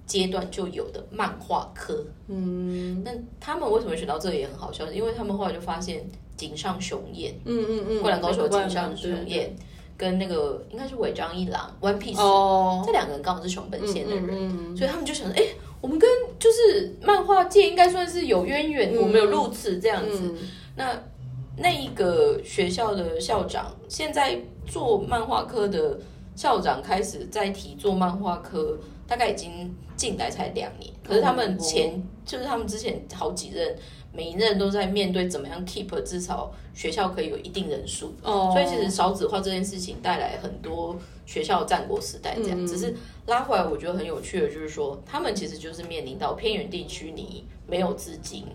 Speaker 1: 阶段就有的漫画科。
Speaker 2: 嗯，
Speaker 1: 那他们为什么选到这个也很好笑？因为他们后来就发现井上雄彦，
Speaker 2: 嗯嗯嗯，
Speaker 1: 灌篮高手的井上雄彦，跟那个应该是尾张一郎 One Piece，、
Speaker 2: 哦，
Speaker 1: 这两个人刚好是熊本县的人，
Speaker 2: 嗯
Speaker 1: 所以他们就想着，哎、我们跟就是漫画界应该算是有渊源，我们有路子这样子。
Speaker 2: 嗯
Speaker 1: 那那一个学校的校长，现在做漫画科的校长开始在提做漫画科，大概已经进来才两年，可是他们前、就是他们之前好几任，每一任都在面对怎么样 keep 至少学校可以有一定人数，
Speaker 2: 哦，
Speaker 1: 所以其实少子化这件事情带来很多学校战国时代这样，只是拉回来，我觉得很有趣的就是说，他们其实就是面临到偏远地区你没有资金，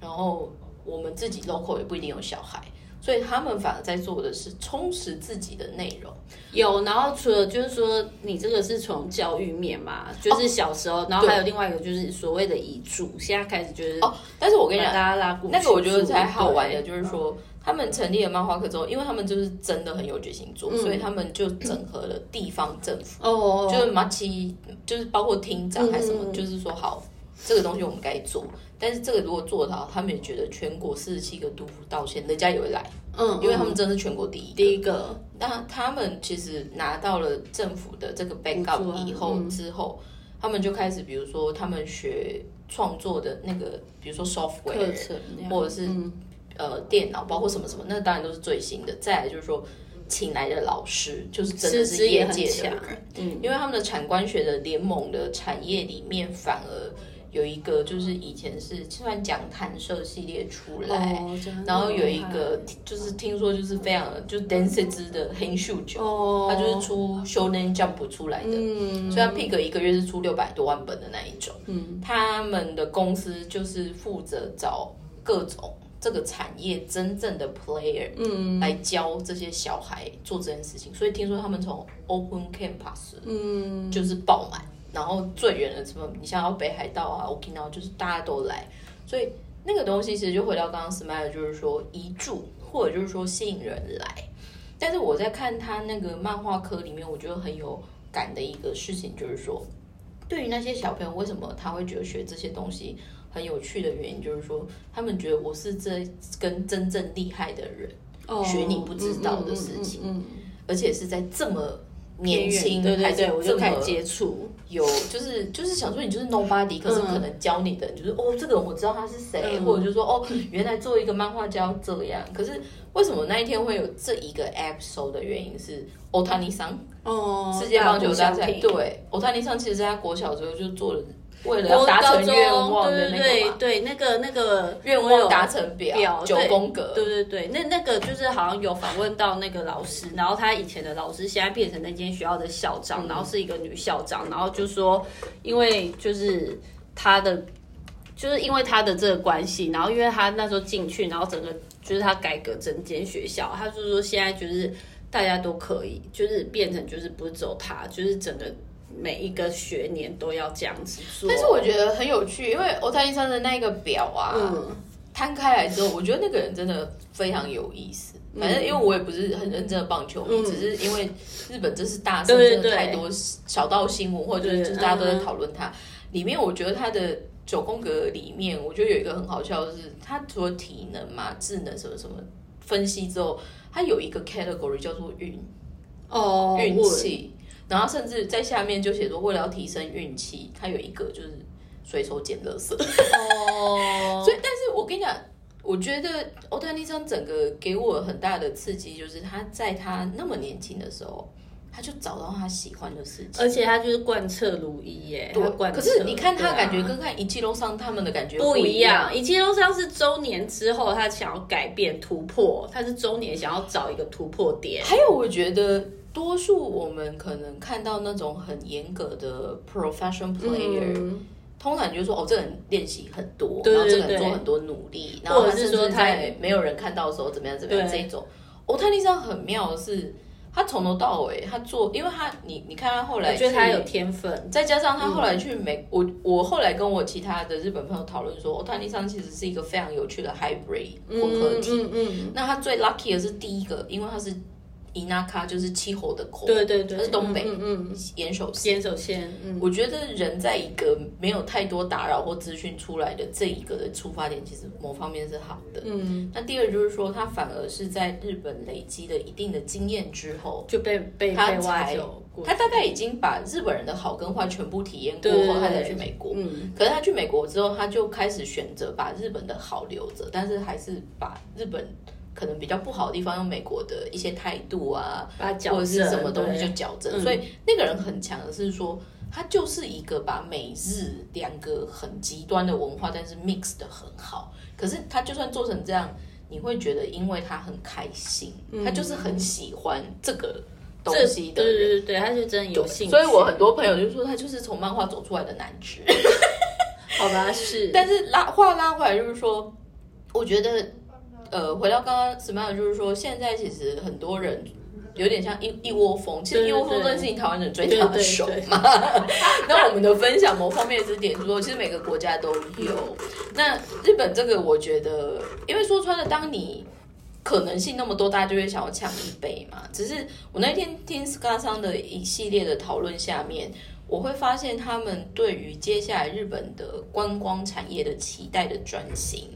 Speaker 1: 然后我们自己 local 也不一定有小孩。所以他们反而在做的是充实自己的内容，
Speaker 2: 有，然后除了就是说你这个是从教育面嘛，就是小时候，然后还有另外一个就是所谓的遗嘱，现在开始就是
Speaker 1: 哦。但是我跟你
Speaker 2: 讲大
Speaker 1: 讲，
Speaker 2: 家拉过
Speaker 1: 那个我觉得才好玩的，就是说他们成立了漫画课之后，因为他们就是真的很有决心做，所以他们就整合了地方政府。
Speaker 2: 哦，
Speaker 1: 就是马奇，就是包括厅长还是什么，
Speaker 2: 嗯
Speaker 1: 就是说好，这个东西我们该做。但是这个如果做到，他们也觉得全国四十七个都府道歉，人家也会来，
Speaker 2: 嗯，
Speaker 1: 因为他们真的是全国第一。
Speaker 2: 第一个。
Speaker 1: 那他们其实拿到了政府的这个 backup
Speaker 2: 啊
Speaker 1: 以后、
Speaker 2: 嗯
Speaker 1: 之后，他们就开始，比如说他们学创作的那个，比如说 software，或者是
Speaker 2: 嗯。
Speaker 1: 呃电脑，包括什么什么，那当然都是最新的。再来就是说，请来的老师就是真的
Speaker 2: 师资也很
Speaker 1: 业界的人，
Speaker 2: 嗯，
Speaker 1: 因为他们的产官学的联盟的产业里面，反而有一个就是以前是算讲弹射系列出来，
Speaker 2: 哦，
Speaker 1: 然后有一个就是听说就是非常就是 Dance 之的黑秀九，
Speaker 2: 哦，
Speaker 1: 他就是出 Shonen Jump 出来的，
Speaker 2: 嗯，
Speaker 1: 虽然 Pig 一个月是出六百多万本的那一种，
Speaker 2: 嗯，
Speaker 1: 他们的公司就是负责找各种这个产业真正的 player，
Speaker 2: 嗯。
Speaker 1: 来教这些小孩做这件事情，所以听说他们从 Open Campus，
Speaker 2: 嗯，
Speaker 1: 就是爆满，然后最远的什么，你像要北海道啊、Okinawa，就是大家都来，所以那个东西其实就回到刚刚 Smile，就是说一住或者就是说吸引人来。但是我在看他那个漫画科里面，我觉得很有感的一个事情，就是说，对于那些小朋友，为什么他会觉得学这些东西很有趣的原因，就是说，他们觉得我是这跟真正厉害的人，
Speaker 2: 哦
Speaker 1: 学你不知道的事情。
Speaker 2: 嗯，嗯嗯。
Speaker 1: 而且是在这么
Speaker 2: 嗯
Speaker 1: 年轻，
Speaker 2: 对对对，我就开始接触，
Speaker 1: 有，就是就是想说你就是 nobody，可是可能教你的人就是、哦，这个人我知道他是谁，
Speaker 2: 嗯。
Speaker 1: 或者就说哦，原来做一个漫画家要这样。可是为什么那一天会有这一个 episode 的原因是欧塔尼桑
Speaker 2: 哦，
Speaker 1: 世界棒球大赛，对，欧塔尼桑其实在他国小的时候就做了，为了达成愿望的
Speaker 2: 对
Speaker 1: 那个嘛，
Speaker 2: 对对对，那个那个
Speaker 1: 愿望达成表
Speaker 2: 表
Speaker 1: 九宫格，
Speaker 2: 对对对，那那个就是好像有访问到那个老师，然后他以前的老师现在变成那间学校的校
Speaker 1: 嗯。
Speaker 2: 长，然后是一个女校长，然后就说，因为就是他的，就是因为他的这个关系，然后因为他那时候进去，然后整个就是他改革整间学校，他就说现在就是大家都可以，就是变成就是不是只有他，就是整个每一个学年都要这样子做。
Speaker 1: 但是我觉得很有趣，因为欧塔尼桑的那个表啊，
Speaker 2: 嗯
Speaker 1: 摊开来之后，我觉得那个人真的非常有意思。反正因为我也不是很认真的棒球迷，
Speaker 2: 嗯
Speaker 1: 只是因为日本真是大胜，
Speaker 2: 对对对
Speaker 1: 真的太多小道新闻，或者就是大家都在
Speaker 2: 嗯
Speaker 1: 讨论他。里面我觉得他的九宫格里面，我觉得有一个很好笑的是，他除了体能嘛、智能什么什么分析之后，他有一个 category 叫做运
Speaker 2: 哦，
Speaker 1: 运气，然后甚至在下面就写说，为了要提升运气，他有一个就是随手捡垃圾。
Speaker 2: 哦，
Speaker 1: 所以，但是我跟你讲，我觉得欧丹尼桑整个给我很大的刺激，就是他在他那么年轻的时候，他就找到他喜欢的事情。
Speaker 2: 而且他就是贯彻如一耶，他贯彻
Speaker 1: 可是你看他感觉跟看一季楼上他们的感觉
Speaker 2: 不
Speaker 1: 一
Speaker 2: 一样。一季楼上是周年之后，他想要改变突破，他是周年想要找一个突破点。
Speaker 1: 还有，我觉得多数我们可能看到那种很严格的 professional player，、
Speaker 2: 嗯，
Speaker 1: 通常就说哦，这个人练习很多，
Speaker 2: 对
Speaker 1: 然后这个人做很多努力，然后
Speaker 2: 或是说他
Speaker 1: 在没有人看到的时候怎么样怎么样这
Speaker 2: 对
Speaker 1: 一种。欧泰利上很妙的是，他从头到尾他做，因为他你你看他后来
Speaker 2: 我觉得他有天分。
Speaker 1: 再加上他后来去美，我我后来跟我其他的日本朋友讨论说，欧泰利桑其实是一个非常有趣的 hybrid 混合体。
Speaker 2: 嗯嗯
Speaker 1: 那他最 lucky 的是第一个，因为他是伊那卡就是气候的口，
Speaker 2: 对对对，
Speaker 1: 它是东北
Speaker 2: 嗯嗯，
Speaker 1: 岩手县。
Speaker 2: 坚守线，嗯，
Speaker 1: 我觉得人在一个没有太多打扰或资讯出来的这一个的出发点，其实某方面是好的。
Speaker 2: 嗯，
Speaker 1: 那第二就是说，他反而是在日本累积了一定的经验之后，
Speaker 2: 就被被
Speaker 1: 他才
Speaker 2: 走，
Speaker 1: 他大概已经把日本人的好跟坏全部体验过后，他才去美国。
Speaker 2: 嗯，
Speaker 1: 可是他去美国之后，他就开始选择把日本的好留着，但是还是把日本可能比较不好的地方用美国的一些态度啊，或者是什么东西就矫正。
Speaker 2: 嗯
Speaker 1: 所以那个人很强的是说，他就是一个把美日两个很极端的文化，但是 mix 的很好。可是他就算做成这样，你会觉得因为他很开心，他就是很喜欢这个东西的人。
Speaker 2: 对对对对，他就真的有兴趣，
Speaker 1: 所以我很多朋友就说他就是从漫画走出来的男直。
Speaker 2: 好吧是，
Speaker 1: 但是拉话拉回来，就是说，我觉得，呃，回到刚刚 Smile，就是说，现在其实很多人有点像一一窝蜂，其实一窝蜂
Speaker 2: 对
Speaker 1: 这件事情，台湾人追他们
Speaker 2: 对
Speaker 1: 手嘛。那我们的分享某方面是点说，其实每个国家都有。那日本这个，我觉得，因为说穿了，当你可能性那么多，大家就会想要抢一杯嘛。只是我那天听 s c a r 桑的一系列的讨论下面，我会发现他们对于接下来日本的观光产业的期待的转型，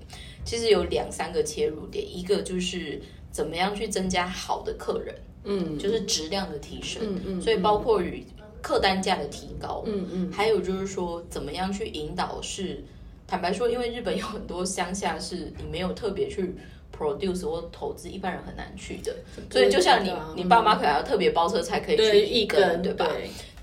Speaker 1: 其实有两三个切入点，一个就是怎么样去增加好的客人，
Speaker 2: 嗯。
Speaker 1: 就是质量的提升，
Speaker 2: 嗯嗯
Speaker 1: 所以包括与客单价的提高，
Speaker 2: 嗯嗯。
Speaker 1: 还有就是说怎么样去引导是，坦白说，因为日本有很多乡下是你没有特别去 produce 或投资，一般人很难去的，所以就像你你爸妈可能要特别包车才可以去
Speaker 2: 一
Speaker 1: 根对吧？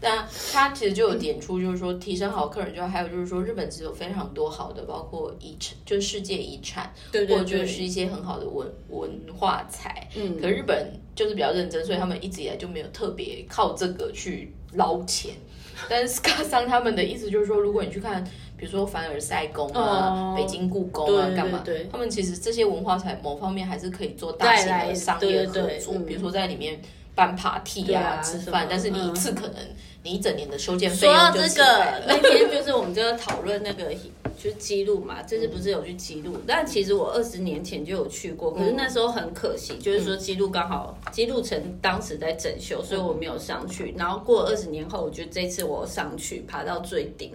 Speaker 2: 对
Speaker 1: 那他其实就有点出，就是说提升好客人之后，还有就是说日本其实有非常多好的，包括遗产，就是世界遗产，
Speaker 2: 对对对，
Speaker 1: 或者就是一些很好的文文化财。
Speaker 2: 嗯
Speaker 1: 可日本就是比较认真，所以他们一直以来就没有特别靠这个去捞钱。但是 Ska 桑他们的意思就是说，如果你去看，比如说凡尔赛宫啊、
Speaker 2: 哦
Speaker 1: 北京故宫啊，干嘛？
Speaker 2: 对
Speaker 1: 他们其实这些文化财某方面还是可以做大型的商业合作，
Speaker 2: 对对嗯
Speaker 1: 比如说在里面办 party
Speaker 2: 对
Speaker 1: 啊、
Speaker 2: 啊
Speaker 1: 吃饭，但是你一
Speaker 2: 嗯
Speaker 1: 次可能你一整年的修建费
Speaker 2: 说到
Speaker 1: 用就
Speaker 2: 这。个，那天就是我们就要讨论那个，就是记录嘛。这次不是有去记录，但其实我二十年前就有去过，可是那时候很可惜，就是说记录刚好记录城当时在整修，所以我没有上去。然后过二十年后，我觉得这次我上去爬到最顶。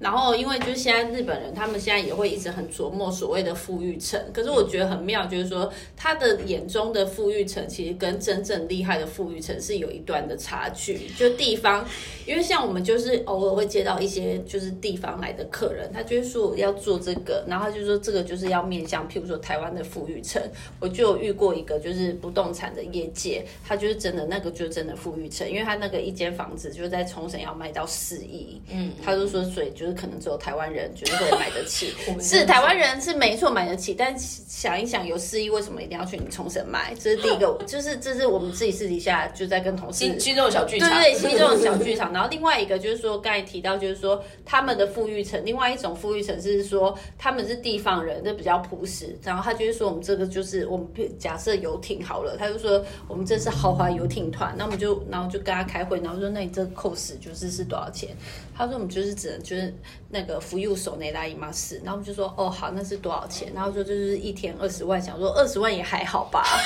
Speaker 2: 然后因为就是现在日本人，他们现在也会一直很琢磨所谓的富裕城，可是我觉得很妙，就是说他的眼中的富裕城，其实跟真正厉害的富裕城是有一段的差距。就地方，因为像我们就是偶尔会接到一些就是地方来的客人，他就会说要做这个，然后他就说这个就是要面向，譬如说台湾的富裕层，我就有遇过一个就是不动产的业界，他就是真的那个就是真的富裕层，因为他那个一间房子就是在冲绳要卖到四亿，
Speaker 1: 嗯，
Speaker 2: 他就说所以就是可能只有台湾人就是会买得起是台湾人是没错买得起，但想一想有四亿为什么一定要去你冲绳买？这是第一个，就是这是我们自己私底下就在跟同事
Speaker 1: 心心中有小剧场，
Speaker 2: 对对，其实这种小剧场。然后另外一个就是说，刚才提到就是说他们的富裕层，另外一种富裕层是说他们是地方人，那比较朴实。然后他就是说我们这个就是我们假设游艇好了，他就说我们这是豪华游艇团，那我们就然后就跟他开会，然后说那你这个 cost 就是是多少钱？他说我们就是只能就是那个服务手内拉姨妈死，然后我们就说哦好，那是多少钱？然后说就是一天二十万，想说二十万也还好吧。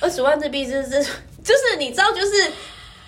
Speaker 2: 二十万日币，这这 就是你知道，就是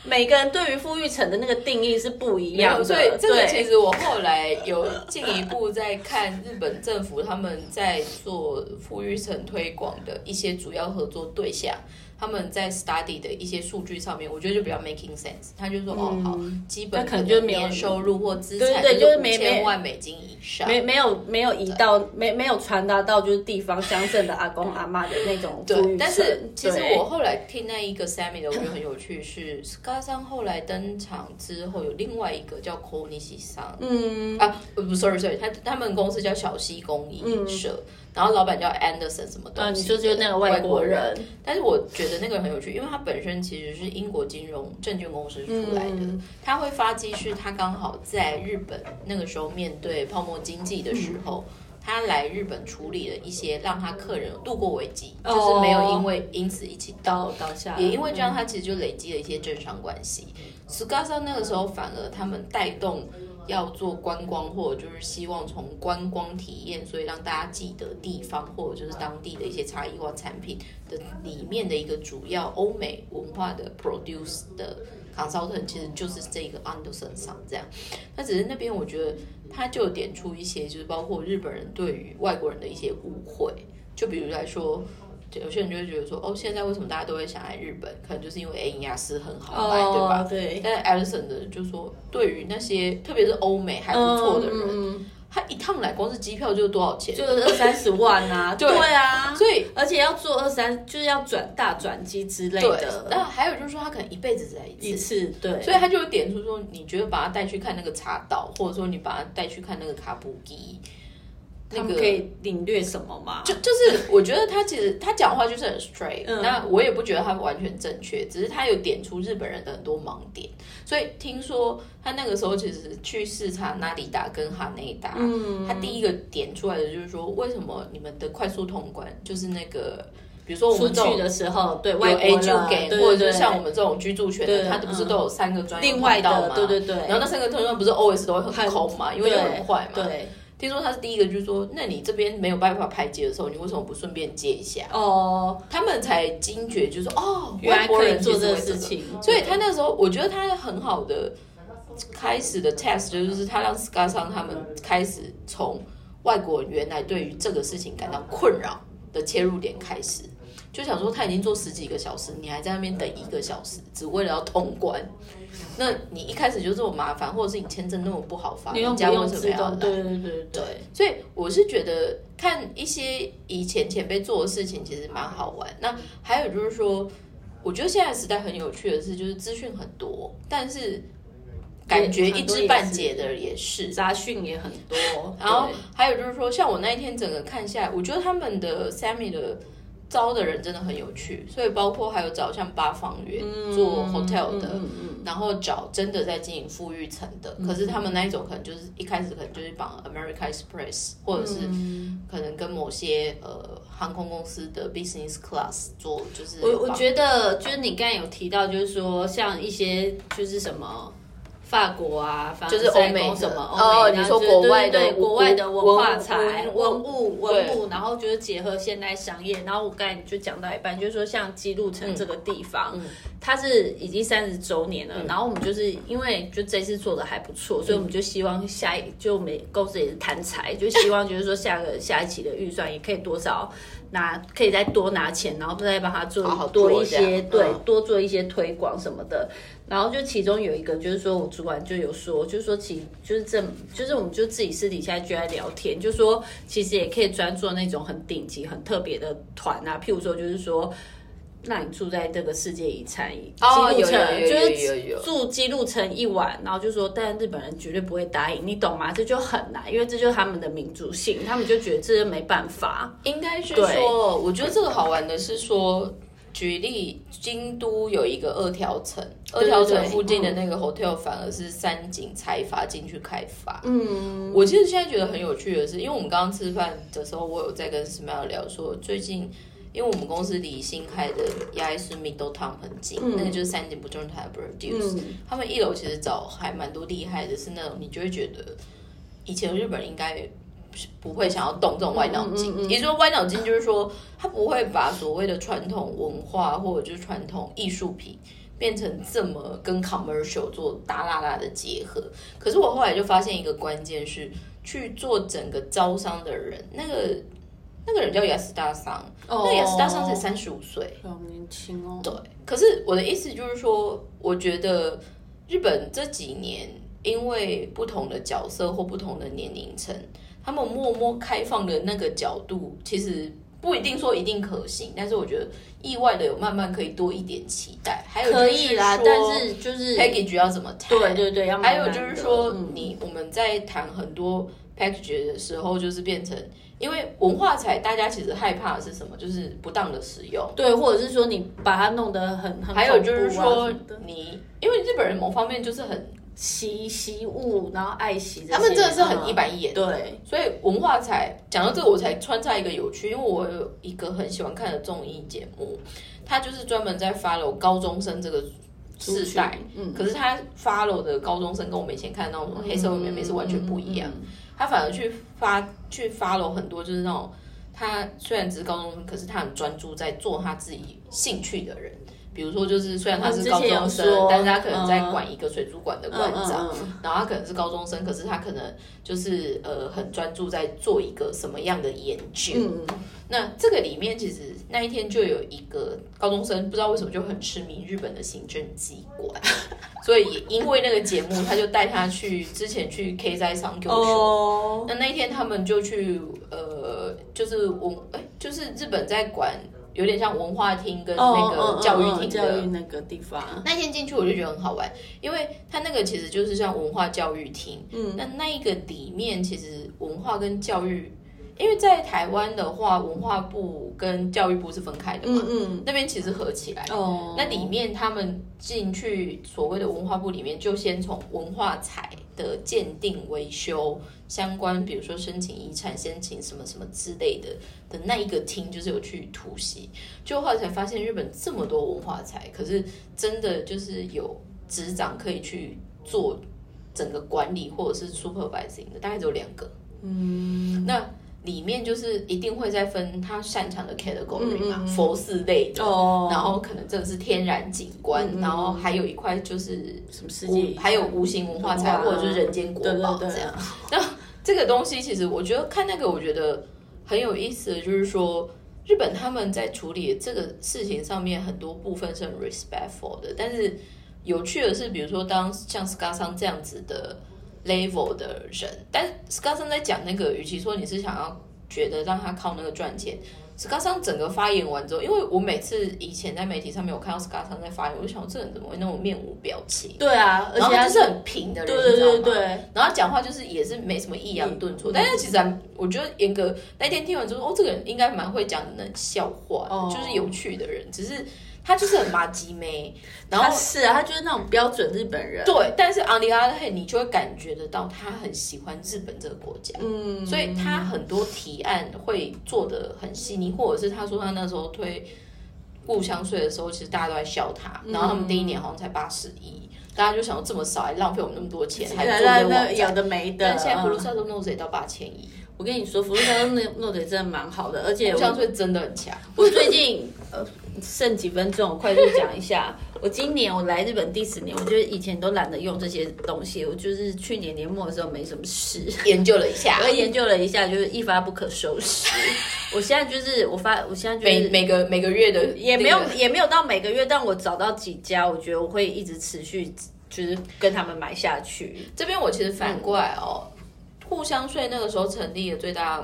Speaker 2: 每个人对于富裕层的那个定义是不一样的。
Speaker 1: 所以这个
Speaker 2: 对
Speaker 1: 其实我后来有进一步在看日本政府他们在做富裕层推广的一些主要合作对象。他们在 study 的一些数据上面，我觉得就比较 making sense。他就说，哦，好，基本
Speaker 2: 可能就没有
Speaker 1: 年收入或资
Speaker 2: 对
Speaker 1: 产
Speaker 2: 对就是
Speaker 1: 千万美金以上，
Speaker 2: 没没有没有移到没没有传达到就是地方乡镇的阿公阿妈的那种。
Speaker 1: 对，但是其实我后来听那一个 seminar，我觉得很有趣，是桑后来登场之后，有另外一个叫 Konishi 桑，
Speaker 2: 嗯。
Speaker 1: 啊，不不，sorry sorry，他他们公司叫小西公益社，然后老板叫 Anderson 什么东西、
Speaker 2: 啊，你说就是那个
Speaker 1: 外
Speaker 2: 外国人，
Speaker 1: 但是我觉得那个很有趣，因为他本身其实是英国金融证券公司出来的，
Speaker 2: 嗯
Speaker 1: 他会发迹是他刚好在日本那个时候面对泡沫经济的时候。他来日本处理了一些让他客人度过危机，
Speaker 2: 哦
Speaker 1: 就是没有因为因此一起倒。
Speaker 2: 倒倒下，
Speaker 1: 也因为这样，他其实就累积了一些政商关系。s k a s a 那个时候反而他们带动要做观光，或者就是希望从观光体验，所以让大家记得地方或者就是当地的一些差异化产品的里面的一个主要欧美文化的 produce 的 consultant，其实就是这个 Anderson 上这样。那只是那边我觉得他就点出一些，就是包括日本人对于外国人的一些误会，就比如来说。有些人就会觉得说，哦，现在为什么大家都会想来日本？可能就是因为 A 雅思很好买，对吧？
Speaker 2: 对。
Speaker 1: 但是 Alison 的就说，对于那些特别是欧美还不错的人，他一趟来光是机票就多少钱？
Speaker 2: 就是二三十万啊！对啊，
Speaker 1: 所以
Speaker 2: 而且要做二三，就是要转大转机之类的。
Speaker 1: 那还有就是说，他可能一辈子只来一次，
Speaker 2: 一次对。
Speaker 1: 所以他就点出说，你觉得把他带去看那个茶道，或者说你把他带去看那个卡布基。
Speaker 2: 他们可以领略什么吗？
Speaker 1: 就就是我觉得他其实他讲话就是很 straight，那我也不觉得他完全正确，只是他有点出日本人的很多盲点。所以听说他那个时候其实去视察纳迪达跟哈内达，他第一个点出来的就是说，为什么你们的快速通关就是那个，比如说我们
Speaker 2: 去的时候，对，
Speaker 1: 有 A 就给，或者就是像我们这种居住权的，他不是都有三个专
Speaker 2: 另外
Speaker 1: 的，
Speaker 2: 对对对，
Speaker 1: 然后那三个通道不是 always 都会很空嘛，因为很快嘛，
Speaker 2: 对。
Speaker 1: 听说他是第一个，就是说，那你这边没有办法排解的时候，你为什么不顺便接一下？
Speaker 2: 哦，
Speaker 1: 他们才惊觉，就是说，哦，
Speaker 2: 原来可以做
Speaker 1: 这
Speaker 2: 个事情。
Speaker 1: 所以他那时候，我觉得他很好的开始的 test 就是他让 Scar 上他们开始从外国原来对于这个事情感到困扰的切入点开始，就想说他已经做十几个小时，你还在那边等一个小时，只为了要通关。那你一开始就这么麻烦，或者是你签证那么不好发，
Speaker 2: 你
Speaker 1: 家为什么要来？
Speaker 2: 对对对
Speaker 1: 对，所以我是觉得看一些以前前辈做的事情，其实蛮好玩。那还有就是说，我觉得现在时代很有趣的是，就是资讯很多，但是感觉一知半解的也是
Speaker 2: 杂讯也很多。
Speaker 1: 然后还有就是说，像我那一天整个看下来，我觉得他们的 Sammy 的。招的人真的很有趣，所以包括还有找像八方园做 hotel 的，然后找真的在经营富裕层的，可是他们那一种可能就是一开始可能就是绑 American Express，或者是可能跟某些呃航空公司的 business class 做，就是
Speaker 2: 我我觉得就是你刚才有提到，就是说像一些就是什么。法国啊，
Speaker 1: 就是欧美
Speaker 2: 什么
Speaker 1: 哦，你说国外的
Speaker 2: 国外的文化财、文物、文物，然后就是结合现代商业。然后我刚才就讲到一半，就是说像基路城这个地方，它是已经三十周年了。然后我们就是因为就这次做的还不错，所以我们就希望下一就我们公司也是贪财，就希望就是说下个下一期的预算也可以多少拿，可以再多拿钱，然后再帮他做多一些，对，多做一些推广什么的。然后就其中有一个，就是说我主管就有说，就是说其就是这，就是我们就自己私底下就在聊天，就说其实也可以专做那种很顶级、很特别的团啊，譬如说就是说，那你住在这个世界遗产
Speaker 1: 哦，
Speaker 2: 有
Speaker 1: 有
Speaker 2: 就是住记录城一晚，然后就说，但日本人绝对不会答应，你懂吗？这就很难，因为这就是他们的民族性，他们就觉得这没办法。
Speaker 1: 应该是说，我觉得这个好玩的是说。举例，京都有一个二条城，二条城附近的那个 hotel 反而是三井财阀进去开发。嗯，我其实现在觉得很有趣的是，因为我们刚刚吃饭的时候，我有在跟 Smile 聊说，最近因为我们公司离新开的亚伊斯 Middle Town 很近，那个就是三井不动产 Produce，他们一楼其实找还蛮多厉害的，是那种你就会觉得以前日本人应该。不会想要动这种歪脑筋，也就是说歪脑筋就是说他不会把所谓的传统文化或者就是传统艺术品变成这么跟 commercial 做大啦啦的结合。可是我后来就发现一个关键是去做整个招商的人，那个那个人叫雅斯大桑，那雅斯大桑才三十五岁，
Speaker 2: 好年轻哦。
Speaker 1: 对，可是我的意思就是说，我觉得日本这几年因为不同的角色或不同的年龄层。他们默默开放的那个角度，其实不一定说一定可行，但是我觉得意外的有慢慢可以多一点期待。还有
Speaker 2: 可以啦，但是就是
Speaker 1: package 要怎么谈？
Speaker 2: 对对对，要
Speaker 1: 还有就是说，你我们在谈很多 package 的时候，就是变成因为文化财，大家其实害怕的是什么？就是不当的使用，
Speaker 2: 对，或者是说你把它弄得很很。
Speaker 1: 还有就是说，你因为日本人某方面就是很。
Speaker 2: 习习物，然后爱惜。
Speaker 1: 他们真的是很
Speaker 2: 嗯
Speaker 1: 一板一眼。
Speaker 2: 对，
Speaker 1: 所以文化才讲到这个，我才穿插一个有趣，因为我有一个很喜欢看的综艺节目，他就是专门在 follow 高中生这个世代，
Speaker 2: 嗯，
Speaker 1: 可是他 follow 的高中生跟我们以前看的那种黑社会妹妹是完全不一样，
Speaker 2: 嗯
Speaker 1: 他反而去发去 follow 很多就是那种他虽然只是高中生，可是他很专注在做他自己兴趣的人。比如说，就是虽然他是高中生，但是他可能在
Speaker 2: 嗯
Speaker 1: 管一个水族馆的
Speaker 2: 嗯
Speaker 1: 馆长，
Speaker 2: 嗯嗯
Speaker 1: 然后他可能是高中生，可是他可能就是呃很专注在做一个什么样的研究。
Speaker 2: 嗯，
Speaker 1: 那这个里面其实那一天就有一个高中生，不知道为什么就很痴迷日本的行政机关，所以也因为那个节目，他就带他去之前去 K 在上 Q 秀。
Speaker 2: 哦，
Speaker 1: 那那一天他们就去呃，就是我哎，就是日本在管有点像文化厅跟那个教育厅的。
Speaker 2: 那个地方，
Speaker 1: 那天进去我就觉得很好玩，因为它那个其实就是像文化教育厅，嗯，那那一个里面其实文化跟教育，因为在台湾的话，文化部跟教育部是分开的嘛，
Speaker 2: 嗯
Speaker 1: 那边其实合起来，
Speaker 2: 嗯，哦，
Speaker 1: 那里面他们进去所谓的文化部里面，就先从文化财的鉴定、维修相关，比如说申请遗产、申请什么什么之类的的那一个厅，就是有去突袭。就后来才发现，日本这么多文化财，可是真的就是有执掌可以去做整个管理或者是 supervising 的，大概只有两个。嗯，那。里面就是一定会再分他擅长的 category 嘛，佛寺类的，
Speaker 2: 哦，
Speaker 1: 然后可能这个是天然景观，
Speaker 2: 嗯
Speaker 1: 然后还有一块就是
Speaker 2: 什么世界
Speaker 1: 无，还有无形文化财，者就是人间国宝这样。那这个东西其实我觉得看那个，我觉得很有意思的，就是说日本他们在处理这个事情上面很多部分是很 respectful 的，但是有趣的是，比如说当像 Scar 桑这样子的 level 的人，但 Scar 桑在讲那个，与其说你是想要觉得让他靠那个赚钱。Scar 桑整个发言完之后，因为我每次以前在媒体上面有看到 Scar 桑在发言，我就想这人怎么会那么面无表情？
Speaker 2: 对啊，而且他
Speaker 1: 他就是很平的人，
Speaker 2: 对对？对对，
Speaker 1: 然后讲话就是也是没什么抑扬顿挫，但是其实我觉得严格那天听完之后，哦，这个人应该蛮会讲冷笑话，
Speaker 2: 哦
Speaker 1: 就是有趣的人，只是他就是很麻吉妹，然后。
Speaker 2: 是啊，他就是那种标准日本人，
Speaker 1: 对，但是 on the other hand，你就会感觉得到他很喜欢日本这个国家，
Speaker 2: 嗯，
Speaker 1: 所以他很多提案会做的很细腻，或者是他说他那时候推故乡税的时候，其实大家都在笑他，然后他们第一年好像才八十一，大家就想说这么少，还浪费我们那么多钱，还做
Speaker 2: 那
Speaker 1: 个网站。
Speaker 2: 那有的没的，
Speaker 1: 但现在福禄
Speaker 2: 嗯
Speaker 1: 寿都弄得到八千亿，
Speaker 2: 我跟你说，福禄寿弄弄得真的蛮好的，而且我
Speaker 1: 故乡税真的很强。
Speaker 2: 我最近呃剩几分钟，我快速讲一下。我今年我来日本第十年，我觉得以前都懒得用这些东西，我就是去年年末的时候没什么事，
Speaker 1: 研究了一下
Speaker 2: 我，研究了一下，就是一发不可收拾。我现在就是我发，我现在就是
Speaker 1: 每每个每个月的
Speaker 2: 也没有也没有到每个月，但我找到几家，我觉得我会一直持续就是跟他们买下去。
Speaker 1: 这边我其实反过来哦，互相税那个时候成立的最大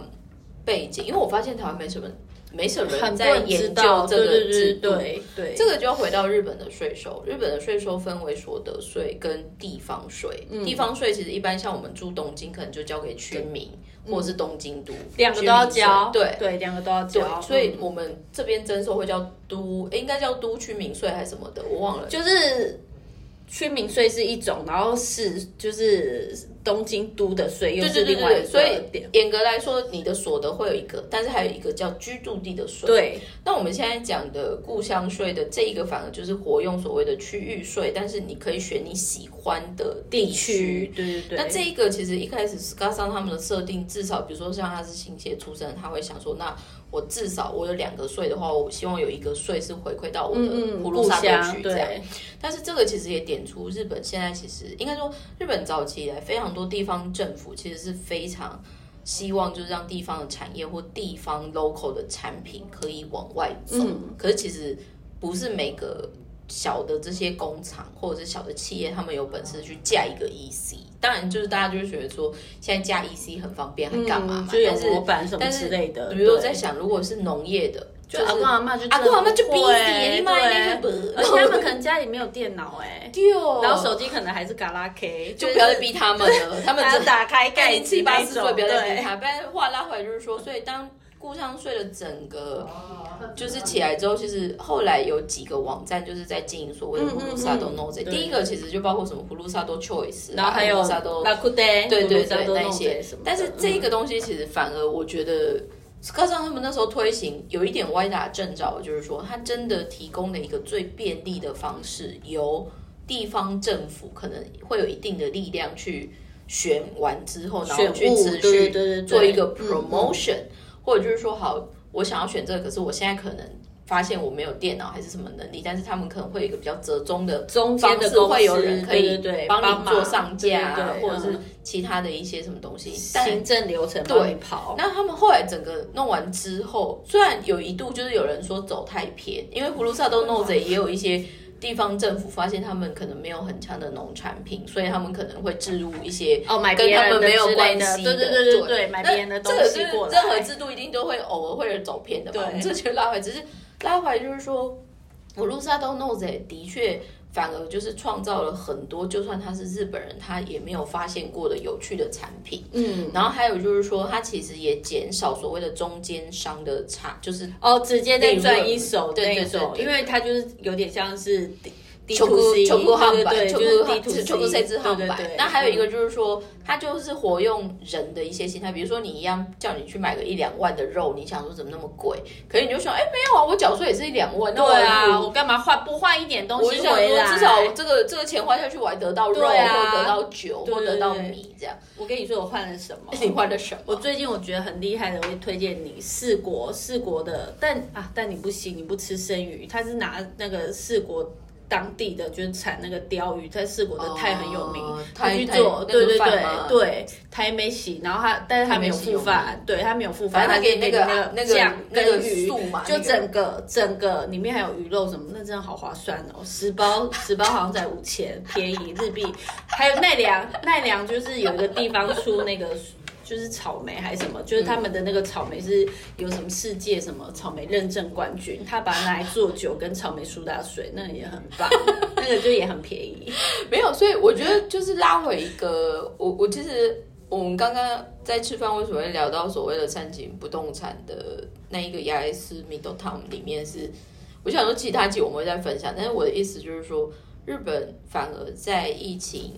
Speaker 1: 背景，因为我发现台湾没什么没什么人在研，究这个制度。
Speaker 2: 对
Speaker 1: 这个就要回到日本的税收，日本的税收分为所得税跟地方税。
Speaker 2: 嗯
Speaker 1: 地方税其实一般像我们住东京，可能就交给区民或者是东京都，
Speaker 2: 嗯两个都要交，
Speaker 1: 对。
Speaker 2: 对，两个都要交，，
Speaker 1: 所以
Speaker 2: 嗯
Speaker 1: 我们这边征收会叫都，诶应该叫都区民税还是什么的，我忘了。
Speaker 2: 就是居民税是一种，然后是就是东京都的税又
Speaker 1: 对
Speaker 2: 是另外一个
Speaker 1: 所以
Speaker 2: 点。
Speaker 1: 严格来说，你的所得会有一个，但是还有一个叫居住地的税。
Speaker 2: 对，
Speaker 1: 那我们现在讲的故乡税的这一个，反而就是活用所谓的区域税，但是你可以选你喜欢的地区。
Speaker 2: 对对对。
Speaker 1: 那这一个其实一开始 s c a s 他们的设定，至少比如说像他是新界出生，他会想说，那我至少我有两个税的话，我希望有一个税是回馈到我的普鲁萨地区这样。
Speaker 2: 对，
Speaker 1: 但是这个其实也点出日本现在其实应该说，日本早期以来非常多地方政府其实是非常希望就是让地方的产业或地方 local 的产品可以往外走。
Speaker 2: 嗯
Speaker 1: 可是其实不是每个小的这些工厂或者是小的企业，他们有本事去架一个 EC。当然，就是大家就会觉得说，现在架 EC 很方便，还干嘛嘛？
Speaker 2: 嗯就有模板什么之类的。
Speaker 1: 比如
Speaker 2: 我
Speaker 1: 在想，如果是农业的，
Speaker 2: 就阿公阿妈就
Speaker 1: 阿公阿妈就
Speaker 2: 真
Speaker 1: busy，
Speaker 2: 的会
Speaker 1: 你买那个不
Speaker 2: 而且他们可能家里没有电脑哎，
Speaker 1: 丢，
Speaker 2: 然后手机可能还是嘎拉 K，
Speaker 1: 就不要再逼他们了，他们
Speaker 2: 打开盖
Speaker 1: 盖七八
Speaker 2: 子那种
Speaker 1: 十岁不要再逼他。不然话拉回来就是说，所以当顾上睡了整个，就是起来之后，其实后来有几个网站就是在经营所谓的 u s a d o Nose。第一个其实就包括什么 s a d o Choice，
Speaker 2: 然后还有 e
Speaker 1: 对对对那些。但是这个东西其实反而我觉得，科上他们那时候推行有一点歪打正着，就是说他真的提供了一个最便利的方式，由地方政府可能会有一定的力量去选完之后，然后去持续做一个 promotion，或者就是说，好，我想要选这个，可是我现在可能发现我没有电脑还是什么能力，但是他们可能会有一个比较折中的
Speaker 2: 中间的
Speaker 1: 会有人可以帮
Speaker 2: 你
Speaker 1: 做上架，或者是其他的一些什么东西，
Speaker 2: 行政流程对跑。
Speaker 1: 那他们后来整个弄完之后，虽然有一度就是有人说走太偏，因为葫芦萨都 Nose 也有一些。地方政府发现他们可能没有很强的农产品，所以他们可能会置入一些
Speaker 2: 哦，买
Speaker 1: 跟他们没有关系
Speaker 2: 的，对对对对对，买别人的东西过
Speaker 1: 来。任何制度一定都会偶尔会有走偏的嘛。我们这就拉回，只是拉回就是说，我露萨都 knows 的确。反而就是创造了很多，就算他是日本人，他也没有发现过的有趣的产品。嗯，然后还有就是说，他其实也减少所谓的中间商的差，就是
Speaker 2: 哦，直接在赚一手那种，因为他就是有点像是。求酷求酷号版，求酷
Speaker 1: 求酷 C 字号版。那还有一个就是说，它就是活用人的一些心态，比如说你一样叫你去买个一两万的肉，你想说怎么那么贵？可是你就说，哎，没有啊，我缴税也是一两万，
Speaker 2: 对啊，我干嘛换不换一点东西回
Speaker 1: 来？至少这个这个钱花下去，我还得到肉，或得到酒，或得到米这样。
Speaker 2: 我跟你说，我换了什么？
Speaker 1: 你换了什么？
Speaker 2: 我最近我觉得很厉害的，我会推荐你四国四国的，但啊，但你不行，你不吃生鱼，他是拿那个四国。当地的就是产那个鲷鱼，在四国的泰很有名，他去做，对对对对，他没洗，然后他，但是他没有复饭，对他没有复饭，
Speaker 1: 他给那个
Speaker 2: 那个酱跟鱼，就整个整个里面还有鱼肉什么，那真的好划算哦，十包十包好像在五千，便宜日币，还有奈良奈良就是有一个地方出那个。就是草莓还是什么？就是他们的那个草莓是有什么世界什么草莓认证冠军，他把它拿来做酒跟草莓苏打水，那个也很棒，那个就也很便宜。
Speaker 1: 没有，所以我觉得就是拉回一个，我我其实我们刚刚在吃饭为什么会聊到所谓的三井不动产的那一个亚埃斯米多汤里面是，我想说其他集我们会再分享，但是我的意思就是说，日本反而在疫情。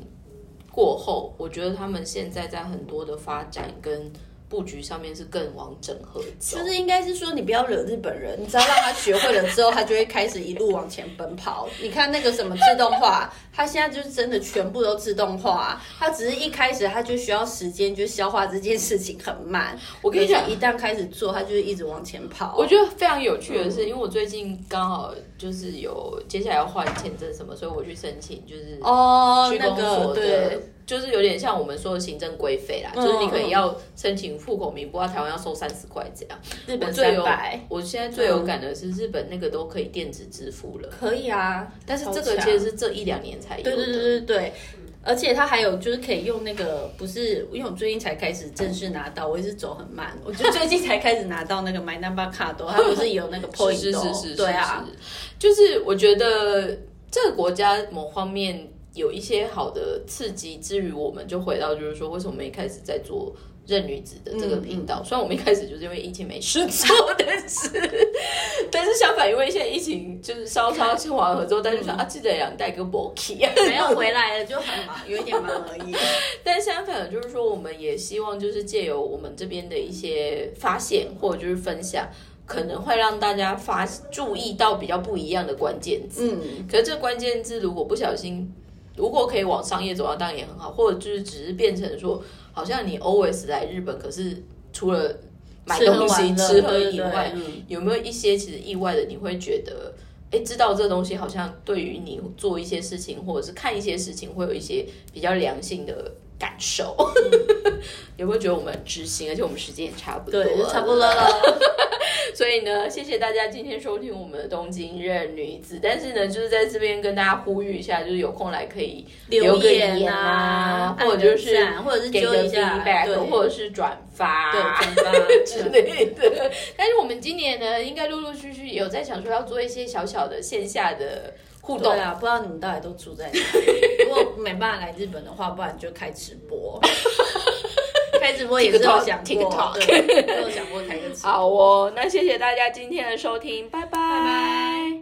Speaker 1: 过后，我觉得他们现在在很多的发展跟。布局上面是更往整合，
Speaker 2: 就是应该是说你不要惹日本人，你只要让他学会了之后，他就会开始一路往前奔跑。你看那个什么自动化，他现在就是真的全部都自动化，他只是一开始他就需要时间，就消化这件事情很慢。我跟你讲，一旦开始做，他就一直往前跑。
Speaker 1: 我觉得非常有趣的是，因为我最近刚好就是有接下来要换签证什么，所以我去申请就是
Speaker 2: 哦那个对。
Speaker 1: 就是有点像我们说的行政规费啦，就是你可能要申请户口名簿啊，台湾要收三十块这样。
Speaker 2: 日本最有，
Speaker 1: 我现在最有感的是日本那个都可以电子支付了。
Speaker 2: 可以啊，
Speaker 1: 但是这个其实是这一两年才有。
Speaker 2: 对对对对对，而且它还有就是可以用那个，不是因为我最近才开始正式拿到，我也是走很慢，我就最近才开始拿到那个 My Number Card，它不是有那个 point？
Speaker 1: 是是是，
Speaker 2: 对啊，
Speaker 1: 就是我觉得这个国家某方面。有一些好的刺激，之余我们就回到就是说，为什么我们一开始在做任女子的这个频道？虽然我们一开始就是因为疫情没事做，但 是但是相反，因为现在疫情就是稍稍缓和之后，大家就说 啊，记得两带个 b o k
Speaker 2: 没有回来了就很忙，有一点忙而已。
Speaker 1: 但相反就是说，我们也希望就是借由我们这边的一些发现或者就是分享，可能会让大家发注意到比较不一样的关键字。嗯，可是这关键字如果不小心。如果可以往商业走，当然也很好。或者就是只是变成说，好像你 always 来日本，可是除了买东西、吃喝以外，有没有一些其实意外的？你会觉得，哎，知道这东西好像对于你做一些事情，或者是看一些事情，会有一些比较良性的。感受 有没有觉得我们知心，而且我们时间也差不多，
Speaker 2: 对，差不多了。
Speaker 1: 所以呢，谢谢大家今天收听我们的东京任女子。但是呢，就是在这边跟大家呼吁一下，就是有空来可以留个言啊，或者就是
Speaker 2: 或者是
Speaker 1: 给个 feedback，或者是转发转发 之类的。但是我们今年呢，应该陆陆续续有在想说要做一些小小的线下的。互动
Speaker 2: 啊，不知道你们到底都住在哪里？如果没办法来日本的话，不然就开直播。开直播也是有想过对，有想过开个直播。
Speaker 1: 好哦，那谢谢大家今天的收听，拜拜。
Speaker 2: 拜拜。